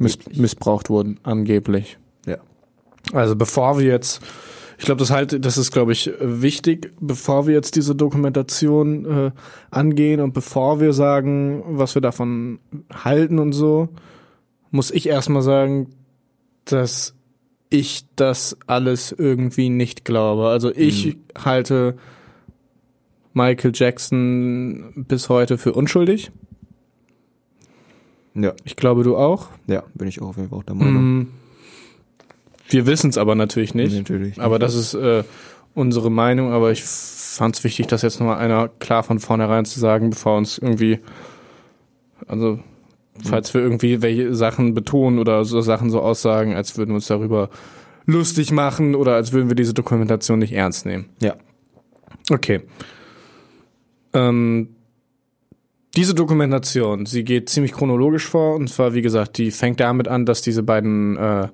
miss missbraucht wurden, angeblich. Ja. Also bevor wir jetzt, ich glaube, das halt, das ist, glaube ich, wichtig, bevor wir jetzt diese Dokumentation äh, angehen und bevor wir sagen, was wir davon halten und so, muss ich erstmal sagen, dass ich das alles irgendwie nicht glaube. Also ich halte Michael Jackson bis heute für unschuldig. Ja, Ich glaube, du auch. ja, bin ich auch auf jeden Fall auch der Meinung. Mm. Wir wissen es aber natürlich nicht. Natürlich. Aber das ist äh, unsere Meinung. Aber ich fand es wichtig, das jetzt nochmal einer klar von vornherein zu sagen, bevor uns irgendwie, also falls wir irgendwie welche Sachen betonen oder so Sachen so aussagen, als würden wir uns darüber lustig machen oder als würden wir diese Dokumentation nicht ernst nehmen. Ja. Okay. Ähm, diese Dokumentation, sie geht ziemlich chronologisch vor und zwar, wie gesagt, die fängt damit an, dass diese beiden äh,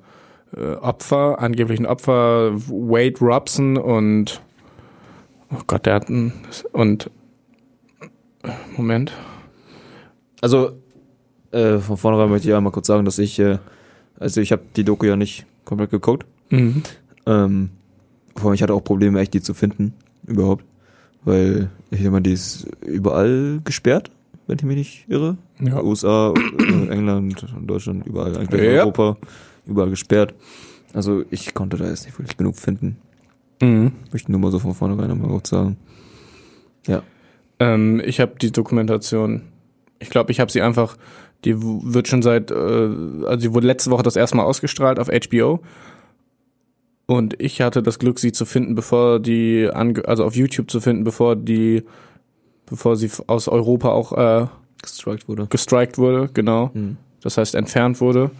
äh, Opfer, angeblichen Opfer, Wade Robson und oh Gott, der hat ein, und Moment. Also, äh, von vornherein möchte ich einmal kurz sagen, dass ich, äh, also ich habe die Doku ja nicht komplett geguckt. Mhm. Ähm, vor allem, ich hatte auch Probleme, echt die zu finden, überhaupt. Weil, ich meine, die ist überall gesperrt, wenn ich mich nicht irre. Ja. USA, äh, England, Deutschland, überall, eigentlich Ja. Europa, überall gesperrt. Also ich konnte da jetzt nicht wirklich genug finden. Mhm. Möchte nur mal so von vornherein einmal kurz sagen. Ja. Ähm, ich habe die Dokumentation, ich glaube, ich habe sie einfach, die wird schon seit, äh, also die wurde letzte Woche das erste Mal ausgestrahlt auf HBO. Und ich hatte das Glück, sie zu finden, bevor die, also auf YouTube zu finden, bevor die, bevor sie aus Europa auch äh, Gestrikt wurde. gestrikt wurde, genau. Mhm. Das heißt entfernt wurde.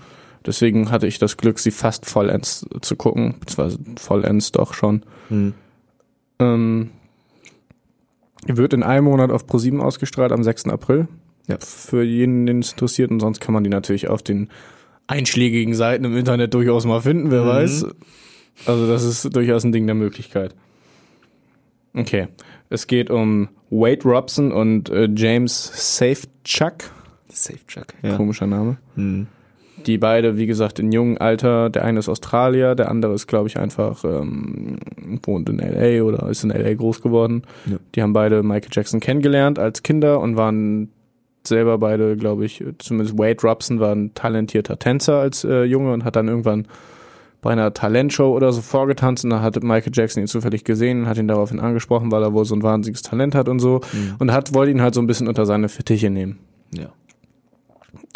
Deswegen hatte ich das Glück, sie fast vollends zu gucken, beziehungsweise vollends doch schon. Mhm. Ähm, wird in einem Monat auf Pro7 ausgestrahlt am 6. April. Ja. Für jeden, den es interessiert. Und sonst kann man die natürlich auf den einschlägigen Seiten im Internet durchaus mal finden, wer Mhm. weiß. Also das ist durchaus ein Ding der Möglichkeit. Okay. Es geht um Wade Robson und äh, James Safechuck. Safe Chuck. Ja. Komischer Name. Mhm. Die beide, wie gesagt, in jungem Alter, der eine ist Australier, der andere ist, glaube ich, einfach ähm, wohnt in LA oder ist in LA groß geworden. Ja. Die haben beide Michael Jackson kennengelernt als Kinder und waren selber beide, glaube ich, zumindest Wade Robson war ein talentierter Tänzer als äh, Junge und hat dann irgendwann bei einer Talentshow oder so vorgetanzt und da hat Michael Jackson ihn zufällig gesehen und hat ihn daraufhin angesprochen, weil er wohl so ein wahnsinniges Talent hat und so Mhm. und hat wollte ihn halt so ein bisschen unter seine Fittiche nehmen. Ja.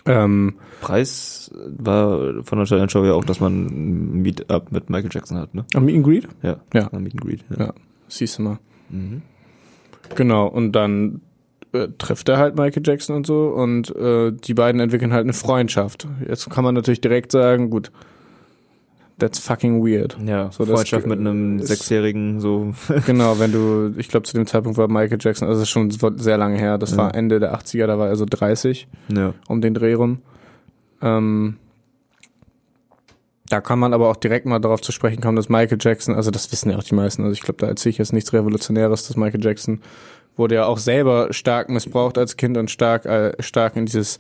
Ähm, Preis war von der Challenge Show ja auch, dass man ein Meetup mit Michael Jackson hat, ne? am Meet and Greet? Ja. Ja. Ein Meet and Greet. Ja. Siehst du mal. Mhm. Genau, und dann äh, trifft er halt Michael Jackson und so und äh, die beiden entwickeln halt eine Freundschaft. Jetzt kann man natürlich direkt sagen, gut, that's fucking weird. Ja, So, das Freundschaft mit einem Sechsjährigen, so. genau, wenn du, ich glaube zu dem Zeitpunkt war Michael Jackson, also das ist schon sehr lange her, das Ja. war Ende der 80er, da war er so 30 ja. um den Dreh rum. Ähm, da kann man aber auch direkt mal darauf zu sprechen kommen, dass Michael Jackson, also das wissen ja auch die meisten, also ich glaube, da erzähle ich jetzt nichts Revolutionäres, dass Michael Jackson wurde ja auch selber stark missbraucht als Kind und stark, äh, stark in dieses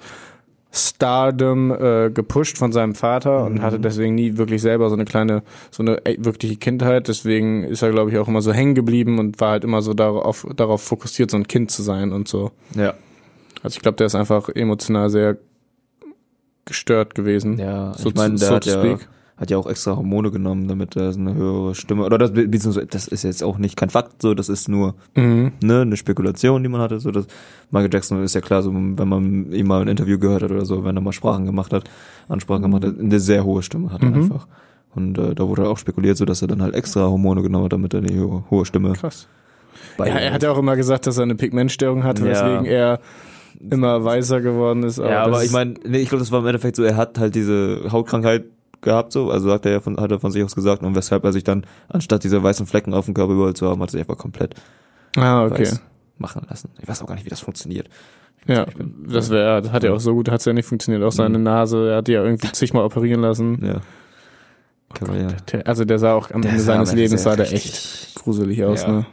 Stardom äh, gepusht von seinem Vater und hatte deswegen nie wirklich selber so eine kleine, so eine äh, wirkliche Kindheit. Deswegen ist er, glaube ich, auch immer so hängen geblieben und war halt immer so darauf, darauf fokussiert, so ein Kind zu sein und so. Ja. Also ich glaube, der ist einfach emotional sehr gestört gewesen. Ja, So ich meine, zu- der so hat to ja, speak. Hat ja auch extra Hormone genommen, damit er eine höhere Stimme, oder das, beziehungsweise, das ist jetzt auch nicht kein Fakt, so, das ist nur, Mhm. ne, eine Spekulation, die man hatte, so, dass Michael Jackson ist ja klar, so, wenn man ihm mal ein Interview gehört hat oder so, wenn er mal Sprachen gemacht hat, Ansprachen gemacht hat, eine sehr hohe Stimme hat Mhm. einfach. Und äh, da wurde auch spekuliert, so dass er dann halt extra Hormone genommen hat, damit er eine hohe, hohe Stimme Krass. Ja, er hat ja auch immer gesagt, dass er eine Pigmentstörung hatte, Ja. weswegen er immer weißer geworden ist. ja, aber ich meine, nee, ich glaube, das war im Endeffekt so, er hat halt diese Hautkrankheit gehabt, so, also sagt er ja von, hat er von sich aus gesagt, und weshalb er sich dann, anstatt diese weißen Flecken auf dem Körper überall zu haben, hat er sich einfach komplett Ah, okay. weiß machen lassen. Ich weiß auch gar nicht, wie das funktioniert. Ja, bin- das wäre, das hat ja auch so gut, hat's ja nicht funktioniert. Auch seine Mhm. Nase, er hat die ja irgendwie zigmal operieren lassen. Ja. Man ja. Der, also der sah auch am Der Ende seines Lebens sah der echt gruselig aus, Ja. ne?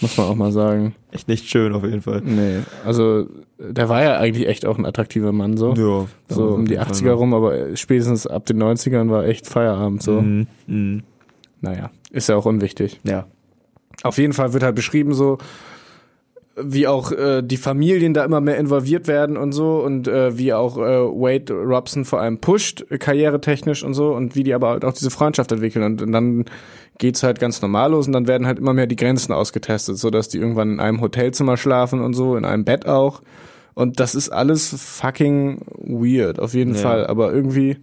Muss man auch mal sagen. Echt nicht schön auf jeden Fall. Nee, also der war ja eigentlich echt auch ein attraktiver Mann, so. Ja. So um die 80er rum, aber spätestens ab den 90ern war echt Feierabend, so. Mhm. Mhm. Naja, ist ja auch unwichtig. Ja. Auf jeden Fall wird halt beschrieben so, wie auch äh, die Familien da immer mehr involviert werden und so und äh, wie auch äh, Wade Robson vor allem pusht, äh, karrieretechnisch und so und wie die aber halt auch diese Freundschaft entwickeln und, und dann geht's halt ganz normal los und dann werden halt immer mehr die Grenzen ausgetestet, so dass die irgendwann in einem Hotelzimmer schlafen und so, in einem Bett auch und das ist alles fucking weird, auf jeden Ja. Fall, aber irgendwie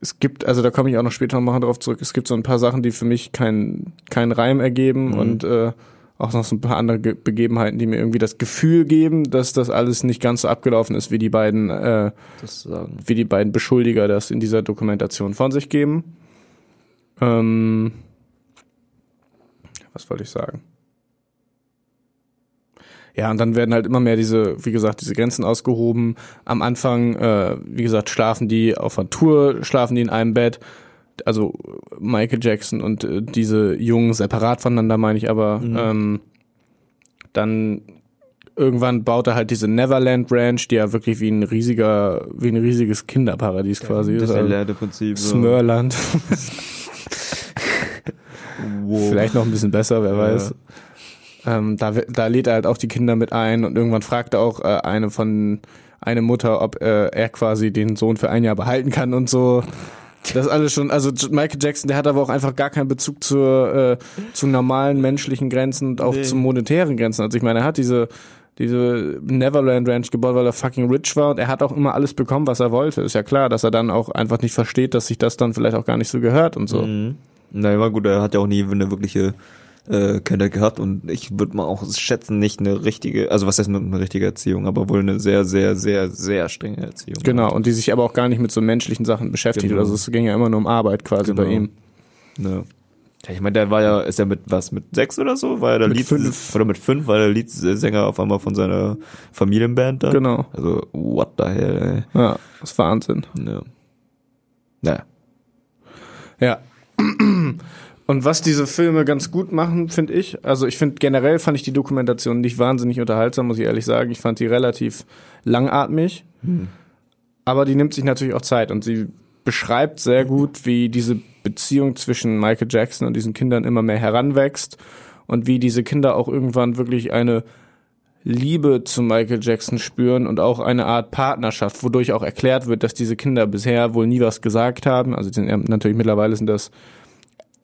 es gibt, also da komme ich auch noch später noch mal drauf zurück, es gibt so ein paar Sachen, die für mich keinen keinen Reim ergeben Mhm. und äh, auch noch so ein paar andere Ge Begebenheiten, die mir irgendwie das Gefühl geben, dass das alles nicht ganz so abgelaufen ist, wie die beiden, äh, wie die beiden Beschuldiger das in dieser Dokumentation von sich geben. Ähm, was wollte ich sagen? Ja, und dann werden halt immer mehr diese, wie gesagt, diese Grenzen ausgehoben. Am Anfang, äh, wie gesagt, schlafen die auf einer Tour, schlafen die in einem Bett. Also Michael Jackson und äh, diese Jungen separat voneinander, meine ich aber. Mhm. Ähm, dann irgendwann baut er halt diese Neverland Ranch, die ja wirklich wie ein riesiger, wie ein riesiges Kinderparadies quasi ist. Das Also erlernte Prinzip. Smörland. Wow. Vielleicht noch ein bisschen besser, wer Ja. weiß. Ähm, da, da lädt er halt auch die Kinder mit ein und irgendwann fragt er auch äh, eine von eine Mutter, ob äh, er quasi den Sohn für ein Jahr behalten kann und so. Das alles schon, also Michael Jackson, der hat aber auch einfach gar keinen Bezug zur, äh, zu normalen menschlichen Grenzen und auch Nee. zu monetären Grenzen. Also ich meine, er hat diese, diese Neverland Ranch gebaut, weil er fucking rich war und er hat auch immer alles bekommen, was er wollte. Ist ja klar, dass er dann auch einfach nicht versteht, dass sich das dann vielleicht auch gar nicht so gehört und so. Mhm. Na ja, gut, er hat ja auch nie eine wirkliche äh, Kindheit gehabt und ich würde mal auch schätzen, nicht eine richtige, also was heißt eine richtige Erziehung, aber wohl eine sehr, sehr, sehr, sehr strenge Erziehung. Genau, und die sich aber auch gar nicht mit so menschlichen Sachen beschäftigt. Genau. Also es ging ja immer nur um Arbeit quasi Genau. bei ihm. Ja. Ich meine, der war ja, ist ja mit was, mit sechs oder so? War er der Mit Lied, fünf. oder mit fünf war der Leadsänger auf einmal von seiner Familienband da? Genau. Also, what the hell, Ja, das ist Wahnsinn. ey. Ja. Naja. Ja. Und was diese Filme ganz gut machen, finde ich, also ich finde generell fand ich die Dokumentation nicht wahnsinnig unterhaltsam, muss ich ehrlich sagen. Ich fand die relativ langatmig, aber die nimmt sich natürlich auch Zeit und sie beschreibt sehr gut, wie diese Beziehung zwischen Michael Jackson und diesen Kindern immer mehr heranwächst und wie diese Kinder auch irgendwann wirklich eine Liebe zu Michael Jackson spüren und auch eine Art Partnerschaft, wodurch auch erklärt wird, dass diese Kinder bisher wohl nie was gesagt haben. Also die sind ja, natürlich mittlerweile sind das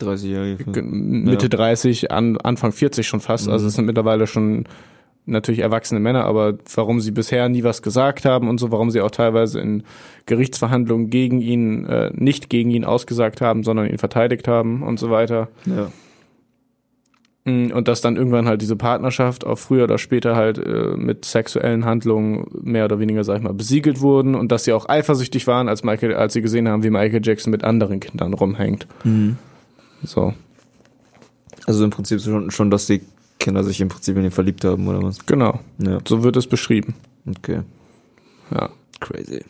30-Jährige. Ge- Mitte 30, an, Anfang 40 schon fast. Also es sind mittlerweile schon natürlich erwachsene Männer, aber warum sie bisher nie was gesagt haben und so, warum sie auch teilweise in Gerichtsverhandlungen gegen ihn, äh, nicht gegen ihn ausgesagt haben, sondern ihn verteidigt haben und so weiter. Ja. Mm, Und dass dann irgendwann halt diese Partnerschaft auch früher oder später halt äh, mit sexuellen Handlungen mehr oder weniger, sag ich mal, besiegelt wurden und dass sie auch eifersüchtig waren, als Michael, als sie gesehen haben, wie Michael Jackson mit anderen Kindern rumhängt. So, Also im Prinzip schon, schon, dass die Kinder sich im Prinzip in ihn verliebt haben, oder was? genau. Ja. So wird es beschrieben. Okay. Ja, Crazy.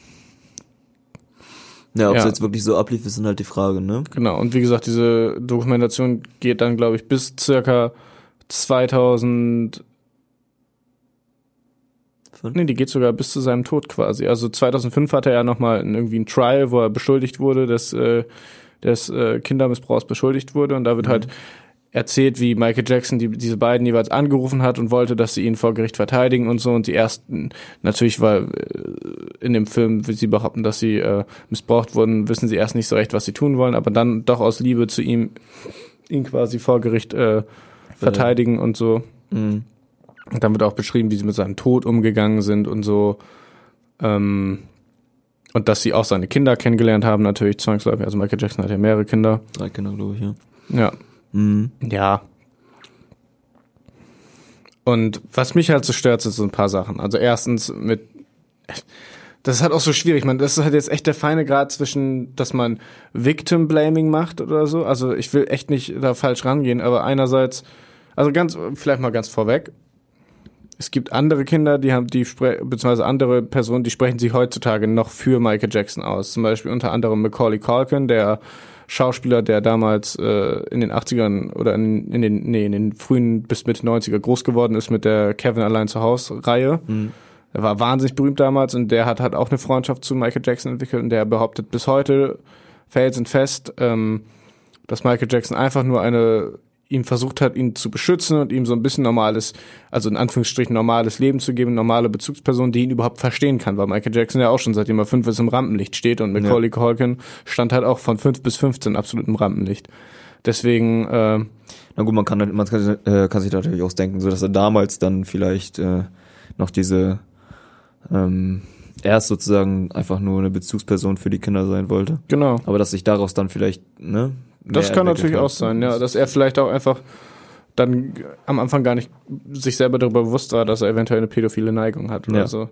Ja, ob es Ja. jetzt wirklich so ablief, ist dann halt die Frage, ne? genau. Und wie gesagt, diese Dokumentation geht dann, glaube ich, bis circa 2000. Fünf? Nee, die geht sogar bis zu seinem Tod quasi. Also 2005 hatte er ja nochmal irgendwie ein Trial, wo er beschuldigt wurde, dass, äh, des äh, Kindermissbrauchs beschuldigt wurde. Und da wird halt erzählt, wie Michael Jackson die, diese beiden jeweils angerufen hat und wollte, dass sie ihn vor Gericht verteidigen und so. Und die ersten, natürlich, weil äh, in dem Film, wie sie behaupten, dass sie äh, missbraucht wurden, wissen sie erst nicht so recht, was sie tun wollen, aber dann doch aus Liebe zu ihm ihn quasi vor Gericht äh, verteidigen und so. Mhm. Und dann wird auch beschrieben, wie sie mit seinem Tod umgegangen sind und so. Ähm, und dass sie auch seine Kinder kennengelernt haben, natürlich zwangsläufig. Also Michael Jackson hat ja mehrere Kinder. Drei Kinder, glaube ich, ja. Ja. Mhm. Ja. Und was mich halt so stört, sind so ein paar Sachen. Also erstens mit, das ist halt auch so schwierig, man, das ist halt jetzt echt der feine Grad zwischen, dass man Victim Blaming macht oder so. Also ich will echt nicht da falsch rangehen, aber einerseits, also ganz, vielleicht mal ganz vorweg. Es gibt andere Kinder, die haben, die spre- beziehungsweise andere Personen, die sprechen sich heutzutage noch für Michael Jackson aus. Zum Beispiel unter anderem Macaulay Culkin, der Schauspieler, der damals äh, in den 80ern oder in, in den nee, in den frühen bis Mitte 90er groß geworden ist mit der Kevin allein zu Haus Reihe. Er war wahnsinnig berühmt damals und der hat halt auch eine Freundschaft zu Michael Jackson entwickelt und der behauptet bis heute felsenfest, ähm, dass Michael Jackson einfach nur eine ihm versucht hat, ihn zu beschützen und ihm so ein bisschen normales, also in Anführungsstrichen normales Leben zu geben, normale Bezugsperson, die ihn überhaupt verstehen kann, weil Michael Jackson ja auch schon seitdem er fünf ist im Rampenlicht steht und Macaulay Culkin stand halt auch von fünf bis 15 absolut im Rampenlicht. Deswegen, äh, Na gut, man kann, man kann, äh, kann sich da natürlich auch denken, so dass er damals dann vielleicht äh, noch diese ähm, erst sozusagen einfach nur eine Bezugsperson für die Kinder sein wollte. genau. Aber dass sich daraus dann vielleicht, ne? Das kann natürlich hat. auch sein, ja, dass er vielleicht auch einfach dann am Anfang gar nicht sich selber darüber bewusst war, dass er eventuell eine pädophile Neigung hat oder Ja. so.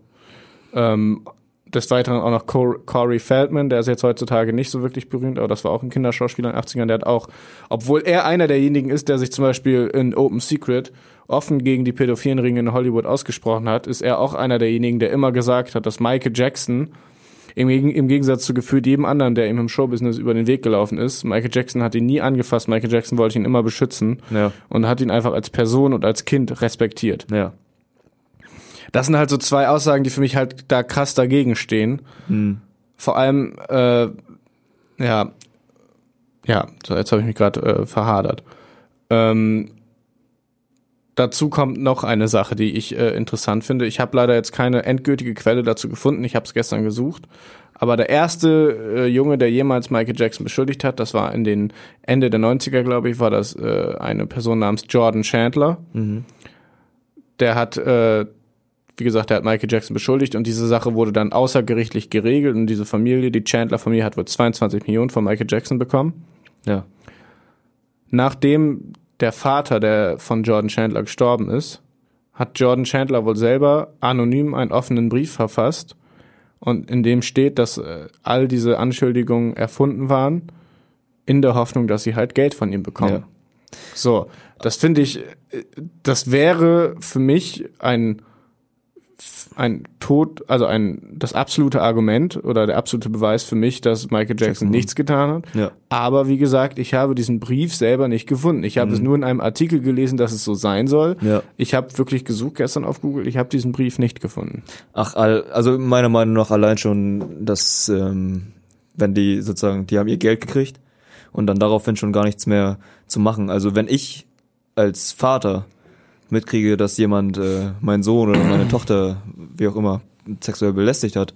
Ähm, des Weiteren auch noch Cor- Corey Feldman, der ist jetzt heutzutage nicht so wirklich berühmt, aber das war auch ein Kinderschauspieler in den 80ern, der hat auch, obwohl er einer derjenigen ist, der sich zum Beispiel in Open Secret offen gegen die pädophilen Ringe in Hollywood ausgesprochen hat, ist er auch einer derjenigen, der immer gesagt hat, dass Michael Jackson im, Im Gegensatz zu gefühlt jedem anderen, der ihm im Showbusiness über den Weg gelaufen ist. Michael Jackson hat ihn nie angefasst. Michael Jackson wollte ihn immer beschützen Ja, und hat ihn einfach als Person und als Kind respektiert. ja. Das sind halt so zwei Aussagen, die für mich halt da krass dagegen stehen. Hm. Vor allem, äh, ja, ja, so jetzt habe ich mich gerade äh, verhadert. Ähm, dazu kommt noch eine Sache, die ich äh, interessant finde. Ich habe leider jetzt keine endgültige Quelle dazu gefunden. Ich habe es gestern gesucht. Aber der erste äh, Junge, der jemals Michael Jackson beschuldigt hat, das war in den Ende der 90er, glaube ich, war das äh, eine Person namens Jordan Chandler. Mhm. Der hat, äh, wie gesagt, der hat Michael Jackson beschuldigt und diese Sache wurde dann außergerichtlich geregelt und diese Familie, die Chandler-Familie, hat wohl 22 Millionen von Michael Jackson bekommen. Ja. Nachdem der Vater der von Jordan Chandler gestorben ist, hat Jordan Chandler wohl selber anonym einen offenen Brief verfasst und in dem steht, dass äh, all diese Anschuldigungen erfunden waren, in der Hoffnung, dass sie halt Geld von ihm bekommen. Ja. So, das finde ich, äh, das wäre für mich ein ein Tod, also ein das absolute Argument oder der absolute Beweis für mich, dass Michael Jackson Jackson. nichts getan hat. Ja. Aber wie gesagt, ich habe diesen Brief selber nicht gefunden. Ich habe es nur in einem Artikel gelesen, dass es so sein soll. Ja. Ich habe wirklich gesucht gestern auf Google. Ich habe diesen Brief nicht gefunden. Ach, also meiner Meinung nach allein schon, dass ähm, wenn die sozusagen, die haben ihr Geld gekriegt und dann daraufhin schon gar nichts mehr zu machen. Also wenn ich als Vater mitkriege, dass jemand äh, meinen Sohn oder meine Tochter, wie auch immer, sexuell belästigt hat,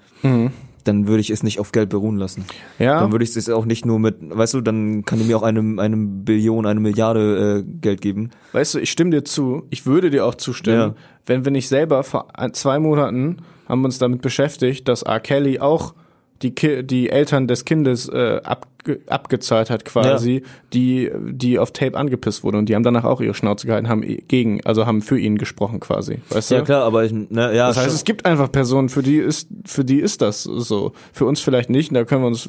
dann würde ich es nicht auf Geld beruhen lassen. Ja. Dann würde ich es auch nicht nur mit, weißt du, dann kann die mir auch eine, eine Billion, eine Milliarde äh, Geld geben. Weißt du, ich stimme dir zu. Ich würde dir auch zustimmen, Ja. wenn wir nicht selber vor ein- zwei Monaten haben wir uns damit beschäftigt, dass R. Kelly auch die, Ki die Eltern des Kindes äh, abge abgezahlt hat quasi, die die auf Tape angepisst wurde und die haben danach auch ihre Schnauze gehalten, haben gegen, also haben für ihn gesprochen quasi, weißt du? Ja klar, aber ich, ne, ja, Das heißt, schon- es gibt einfach Personen, für die ist, für die ist das so. Für uns vielleicht nicht, da können wir uns,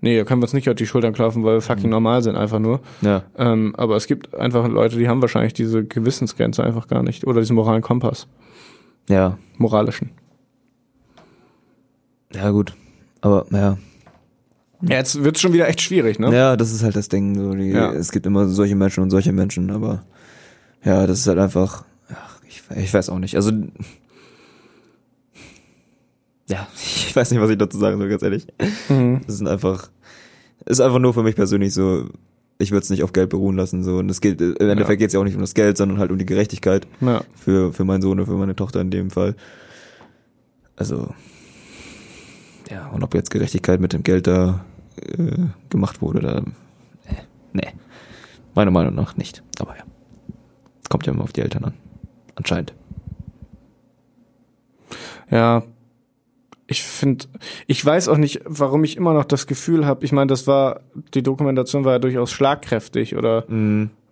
nee, da können wir uns nicht auf die Schultern klopfen, weil wir fucking normal sind, einfach nur. ja. Ähm, aber es gibt einfach Leute, die haben wahrscheinlich diese Gewissensgrenze einfach gar nicht. Oder diesen moralen Kompass. ja, Moralischen. ja gut, aber ja. Ja, jetzt wird's schon wieder echt schwierig, ne? Ja, das ist halt das Ding. So, die, Ja. Es gibt immer solche Menschen und solche Menschen, aber ja, das ist halt einfach, ach, ich, ich weiß auch nicht. Also ja, ich weiß nicht, was ich dazu sagen soll, ganz ehrlich. Mhm. Das sind einfach, ist einfach nur für mich persönlich so, ich würde es nicht auf Geld beruhen lassen. So. Und es geht, im Endeffekt geht es ja auch nicht um das Geld, sondern halt um die Gerechtigkeit Ja. für, für meinen Sohn und für meine Tochter in dem Fall. Also, ja, und ob jetzt Gerechtigkeit mit dem Geld da äh, gemacht wurde, da, äh, nee, meiner Meinung nach nicht. Aber ja, kommt ja immer auf die Eltern an. Anscheinend. Ja, ich finde, ich weiß auch nicht, warum ich immer noch das Gefühl habe, ich meine, das war, die Dokumentation war ja durchaus schlagkräftig oder,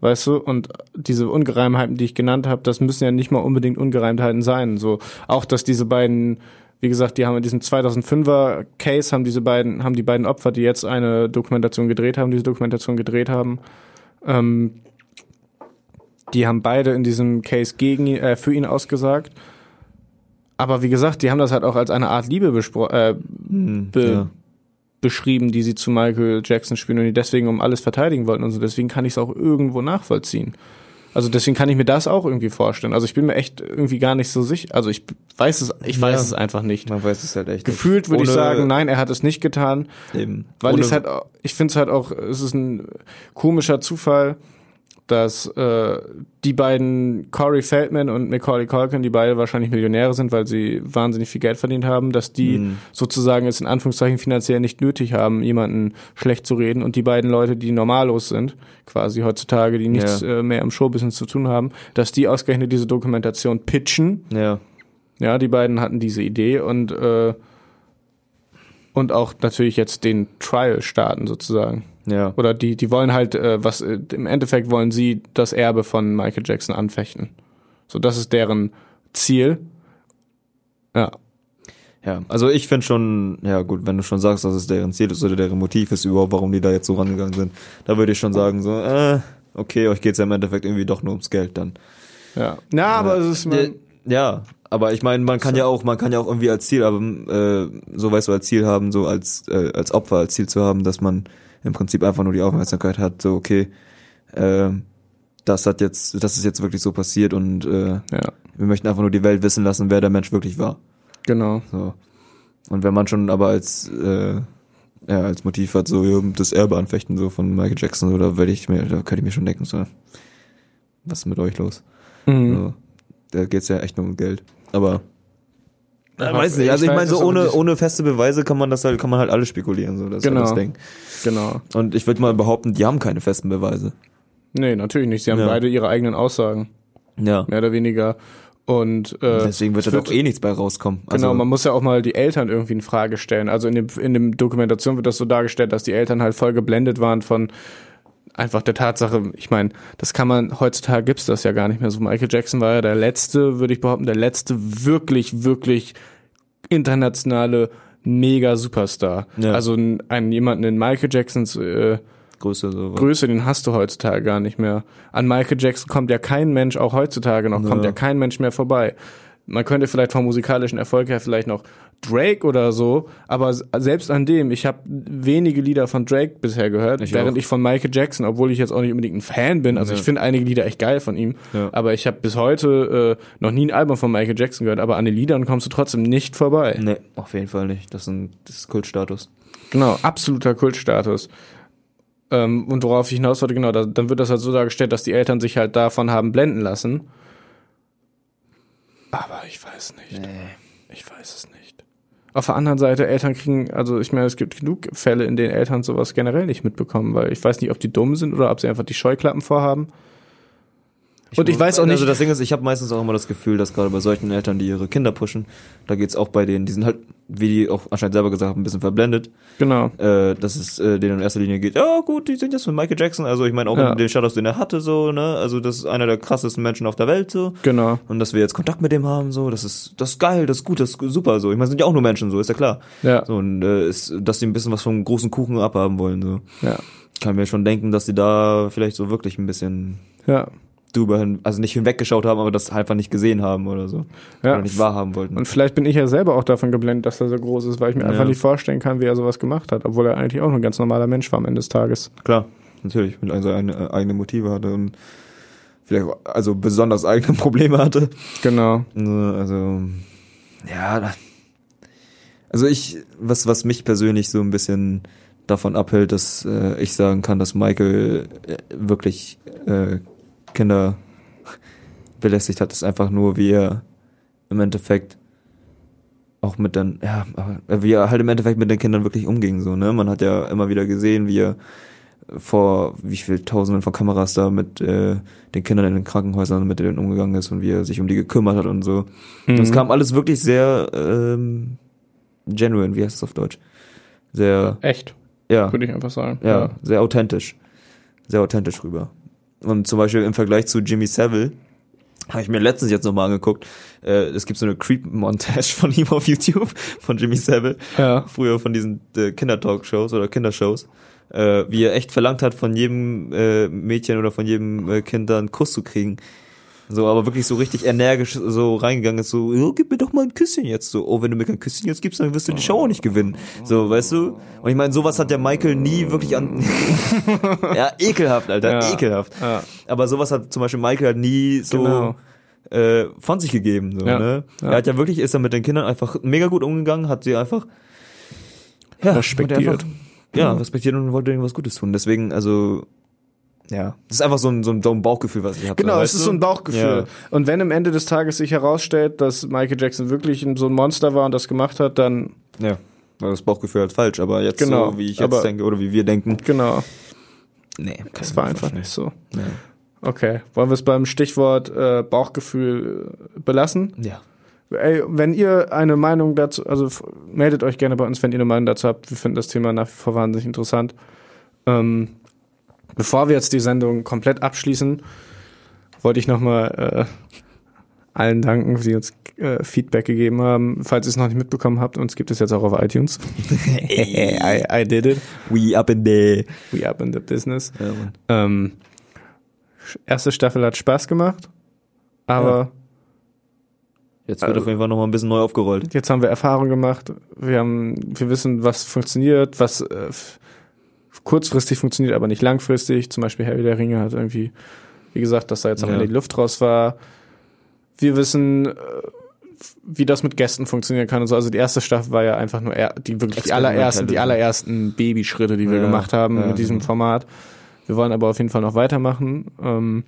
weißt du, und diese Ungereimheiten, die ich genannt habe, das müssen ja nicht mal unbedingt Ungereimtheiten sein, so, auch, dass diese beiden, wie gesagt, die haben in diesem 2005er Case, haben diese beiden, haben die beiden Opfer, die jetzt eine Dokumentation gedreht haben, diese Dokumentation gedreht haben, ähm, die haben beide in diesem Case gegen äh, für ihn ausgesagt. Aber wie gesagt, die haben das halt auch als eine Art Liebe äh, be ja. beschrieben, die sie zu Michael Jackson spielen und die deswegen um alles verteidigen wollten und so. Deswegen kann ich es auch irgendwo nachvollziehen. Also deswegen kann ich mir das auch irgendwie vorstellen. Also ich bin mir echt irgendwie gar nicht so sicher. Also ich weiß es, ich weiß Ja. es einfach nicht. Man weiß es halt echt Gefühlt würde ich sagen, nein, er hat es nicht getan. Eben. Weil Ohne- ich halt, auch- ich finde es halt auch, es ist ein komischer Zufall, dass äh, die beiden Corey Feldman und Macaulay Culkin, die beide wahrscheinlich Millionäre sind, weil sie wahnsinnig viel Geld verdient haben, dass die Mhm. sozusagen es in Anführungszeichen finanziell nicht nötig haben, jemanden schlecht zu reden und die beiden Leute, die normallos sind, quasi heutzutage, die nichts Ja. äh, mehr im Showbusiness zu tun haben, dass die ausgerechnet diese Dokumentation pitchen Ja. ja, die beiden hatten diese Idee und äh, und auch natürlich jetzt den Trial starten sozusagen. Ja. Oder die die wollen halt äh, was äh, im Endeffekt wollen sie das Erbe von Michael Jackson anfechten. So das ist deren Ziel. Ja. Ja, also ich finde schon, ja gut, wenn du schon sagst, dass es deren Ziel ist oder deren Motiv ist überhaupt, warum die da jetzt so rangegangen sind, da würde ich schon sagen, so, äh, okay, euch geht's ja im Endeffekt irgendwie doch nur ums Geld dann. Ja. Na, aber es ist Ja, ja, aber ich meine, man kann ja auch, man kann ja auch irgendwie als Ziel haben, äh, so weißt du, als Ziel haben, so als, äh, als Opfer als Ziel zu haben, dass man im Prinzip einfach nur die Aufmerksamkeit hat, so okay, äh, das hat jetzt, das ist jetzt wirklich so passiert und äh, ja, wir möchten einfach nur die Welt wissen lassen, wer der Mensch wirklich war. genau. So. Und wenn man schon aber als äh, ja, als Motiv hat, so das Erbe anfechten, so von Michael Jackson, so, da werde ich mir, da könnte ich mir schon denken, so, was ist mit euch los? Mhm. So, da geht's ja echt nur um Geld. Aber Ja, weiß nicht, also ich ich meine, so ohne, ohne feste Beweise kann man das halt, kann man halt alles spekulieren, so, das ist Genau. halt das Ding. Genau. Und ich würde mal behaupten, die haben keine festen Beweise. Nee, natürlich nicht. Sie haben Ja. beide ihre eigenen Aussagen, Ja. mehr oder weniger. Und äh, Deswegen wird da doch eh nichts bei rauskommen. Genau, man muss ja auch mal die Eltern irgendwie in Frage stellen. Also in dem in dem Dokumentation wird das so dargestellt, dass die Eltern halt voll geblendet waren von einfach der Tatsache, ich meine, das kann man, heutzutage gibt's das ja gar nicht mehr so. Michael Jackson war ja der letzte, würde ich behaupten, der letzte wirklich, wirklich internationale Mega-Superstar. Ja. Also ein, einen, jemanden in Michael Jacksons äh, Größe, so. Größe, den hast du heutzutage gar nicht mehr. An Michael Jackson kommt ja kein Mensch, auch heutzutage noch, kommt Ja. ja kein Mensch mehr vorbei. Man könnte vielleicht vom musikalischen Erfolg her vielleicht noch Drake oder so, aber selbst an dem, ich habe wenige Lieder von Drake bisher gehört, Ich während auch. ich von Michael Jackson, obwohl ich jetzt auch nicht unbedingt ein Fan bin, also Ja. ich finde einige Lieder echt geil von ihm, Ja. aber ich habe bis heute äh, noch nie ein Album von Michael Jackson gehört, aber an den Liedern kommst du trotzdem nicht vorbei. Nee, auf jeden Fall nicht. Das ist, ein, das ist Kultstatus. Genau, absoluter Kultstatus. Ähm, und worauf ich hinaus wollte, genau, da, dann wird das halt so dargestellt, dass die Eltern sich halt davon haben blenden lassen. Aber ich weiß nicht. Ich weiß es nicht. Auf der anderen Seite, Eltern kriegen, also ich meine, es gibt genug Fälle, in denen Eltern sowas generell nicht mitbekommen, weil ich weiß nicht, ob die dumm sind oder ob sie einfach die Scheuklappen vorhaben. Und ich weiß auch nicht- Also das Ding ist, ich habe meistens auch immer das Gefühl, dass gerade bei solchen Eltern, die ihre Kinder pushen, da geht's auch bei denen, die sind halt, wie die auch anscheinend selber gesagt haben, ein bisschen verblendet, Genau. äh, dass es äh, denen in erster Linie geht, ja gut, die sind jetzt mit Michael Jackson, also ich meine auch Ja. den Shadows, den er hatte, so, ne, also das ist einer der krassesten Menschen auf der Welt, so. Genau. Und dass wir jetzt Kontakt mit dem haben, so, das ist, das ist geil, das ist gut, das ist super, so. Ich meine, sind ja auch nur Menschen, so, ist ja klar. Ja. So, und äh, ist, dass die ein bisschen was vom großen Kuchen abhaben wollen, so. Ja. Kann mir schon denken, dass die da vielleicht so wirklich ein bisschen Ja. Drüber hin, also nicht hinweggeschaut haben, aber das einfach nicht gesehen haben oder so. Ja. Oder nicht wahrhaben wollten. Und vielleicht bin ich ja selber auch davon geblendet, dass er so groß ist, weil ich mir Ja. einfach nicht vorstellen kann, wie er sowas gemacht hat, obwohl er eigentlich auch ein ganz normaler Mensch war am Ende des Tages. Klar, natürlich, mit also eine, eigene Motive hatte und vielleicht auch, also besonders eigene Probleme hatte. Genau. Ne, Also, ja, also ich, was, was mich persönlich so ein bisschen davon abhält, dass äh, ich sagen kann, dass Michael äh, wirklich äh, Kinder belästigt hat, ist einfach nur, wie er im Endeffekt auch mit den, ja, wie er halt im Endeffekt mit den Kindern wirklich umging, so, ne? Man hat ja immer wieder gesehen, wie er vor wie viel Tausenden von Kameras da mit äh, den Kindern in den Krankenhäusern mit denen umgegangen ist und wie er sich um die gekümmert hat und so. Mhm. Das kam alles wirklich sehr ähm, genuine, wie heißt es auf Deutsch? Sehr, Echt, ja, würde ich einfach sagen. ja, sehr authentisch. Sehr authentisch rüber. Und zum Beispiel im Vergleich zu Jimmy Savile, habe ich mir letztens jetzt nochmal angeguckt, äh, es gibt so eine Creep-Montage von ihm auf YouTube, von Jimmy Savile, Ja. früher von diesen äh, Kindertalkshows oder Kindershows, äh, wie er echt verlangt hat, von jedem äh, Mädchen oder von jedem äh, Kind da einen Kuss zu kriegen. So, aber wirklich so richtig energisch so reingegangen ist, so, ja, gib mir doch mal ein Küsschen jetzt. So, oh, wenn du mir kein Küsschen jetzt gibst, dann wirst du die Show auch nicht gewinnen. So, weißt du? Und ich meine, sowas hat der Michael nie wirklich an. ja, ekelhaft, Alter, Ja. ekelhaft. Ja. Aber sowas hat zum Beispiel Michael halt nie so Genau. äh, von sich gegeben. So, Ja. ne? Ja. Er hat ja wirklich, ist er mit den Kindern einfach mega gut umgegangen, hat sie einfach ja, Respektiert. Einfach, ja, respektiert und wollte ihnen was Gutes tun. Deswegen, also, ja, das ist einfach so ein, so ein, so ein Bauchgefühl, was ich habe. Genau, es ist so ein Bauchgefühl. Ja. Und wenn am Ende des Tages sich herausstellt, dass Michael Jackson wirklich so ein Monster war und das gemacht hat, dann Ja, war das Bauchgefühl halt falsch, aber jetzt Genau, so, wie ich jetzt aber- denke oder wie wir denken, genau, nee, das war einfach nicht so. Nee. Okay, wollen wir es beim Stichwort äh, Bauchgefühl äh, belassen? Ja. Ey, wenn ihr eine Meinung dazu, also meldet euch gerne bei uns, wenn ihr eine Meinung dazu habt. Wir finden das Thema nach wie vor wahnsinnig interessant. Ähm, bevor wir jetzt die Sendung komplett abschließen, wollte ich nochmal äh, allen danken, die uns äh, Feedback gegeben haben. Falls ihr es noch nicht mitbekommen habt, uns gibt es jetzt auch auf iTunes. I, I did it. We up in there. We up in the business. Ja. Ähm, erste Staffel hat Spaß gemacht, aber Jetzt wird Also- auf jeden Fall noch mal ein bisschen neu aufgerollt. jetzt haben wir Erfahrung gemacht. Wir haben, wir wissen, was funktioniert, was äh, kurzfristig funktioniert, aber nicht langfristig. Zum Beispiel Harry der Ringe hat irgendwie, wie gesagt, dass da jetzt am Ja. Ende die Luft raus war. Wir wissen, äh, wie das mit Gästen funktionieren kann und so. Also die erste Staffel war ja einfach nur die wirklich die allerersten, die Experimentelle. allerersten Babyschritte, die wir Ja, gemacht haben ja, mit diesem. Format. Wir wollen aber auf jeden Fall noch weitermachen. Ähm,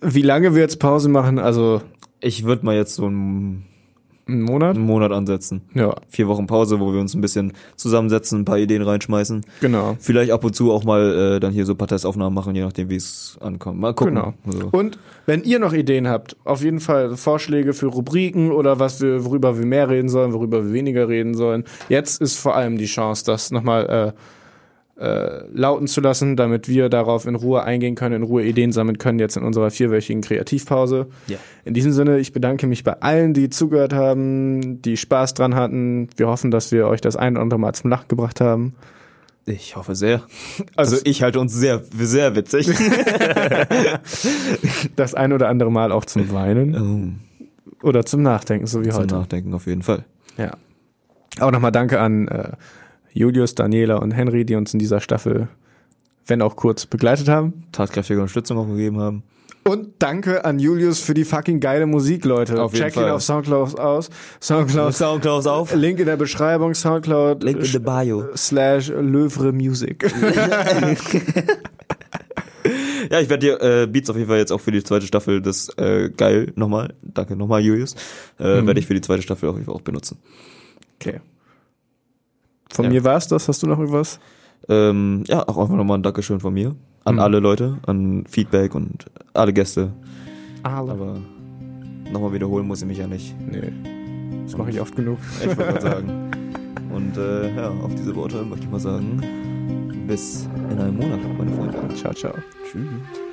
wie lange wir jetzt Pause machen? Also Ich würde mal jetzt so einen, einen Monat? einen Monat ansetzen. Ja, Vier Wochen Pause, wo wir uns ein bisschen zusammensetzen, ein paar Ideen reinschmeißen. genau. Vielleicht ab und zu auch mal äh, dann hier so ein paar Testaufnahmen machen, je nachdem, wie es ankommt. Mal gucken. Genau. So. Und wenn ihr noch Ideen habt, auf jeden Fall Vorschläge für Rubriken oder was wir, worüber wir mehr reden sollen, worüber wir weniger reden sollen. Jetzt ist vor allem die Chance, das nochmal äh, äh, lauten zu lassen, damit wir darauf in Ruhe eingehen können, in Ruhe Ideen sammeln können, jetzt in unserer vierwöchigen Kreativpause. Ja. In diesem Sinne, ich bedanke mich bei allen, die zugehört haben, die Spaß dran hatten. Wir hoffen, dass wir euch das ein oder andere Mal zum Lachen gebracht haben. Ich hoffe sehr. Also ich halte uns sehr, sehr witzig. Das ein oder andere Mal auch zum Weinen oh, oder zum Nachdenken, so wie zum heute. Nachdenken auf jeden Fall. Ja. Auch nochmal danke an äh, Julius, Daniela und Henry, die uns in dieser Staffel, wenn auch kurz, begleitet haben. Tatkräftige Unterstützung auch gegeben haben. Und danke an Julius für die fucking geile Musik, Leute. Auf jeden Check ihn auf Soundcloud aus. Soundcloud. Soundcloud auf. Link in der Beschreibung, Soundcloud. Link in the bio. Slash Löwre Music. Ja, ich werde dir äh, Beats auf jeden Fall jetzt auch für die zweite Staffel, das äh, geil nochmal, danke nochmal Julius, äh, Mhm. werde ich für die zweite Staffel auf jeden Fall auch benutzen. Okay. Von Ja. mir war's das. Hast du noch irgendwas? Ähm, ja, auch einfach nochmal ein Dankeschön von mir an Mhm. alle Leute, an Feedback und alle Gäste. Ale. Aber nochmal wiederholen muss ich mich ja nicht. Nee. Das mache ich oft genug. Ich wollte gerade sagen. Und äh, ja, auf diese Worte möchte ich mal sagen, bis in einem Monat, meine Freunde. Ciao, ciao. Tschüss.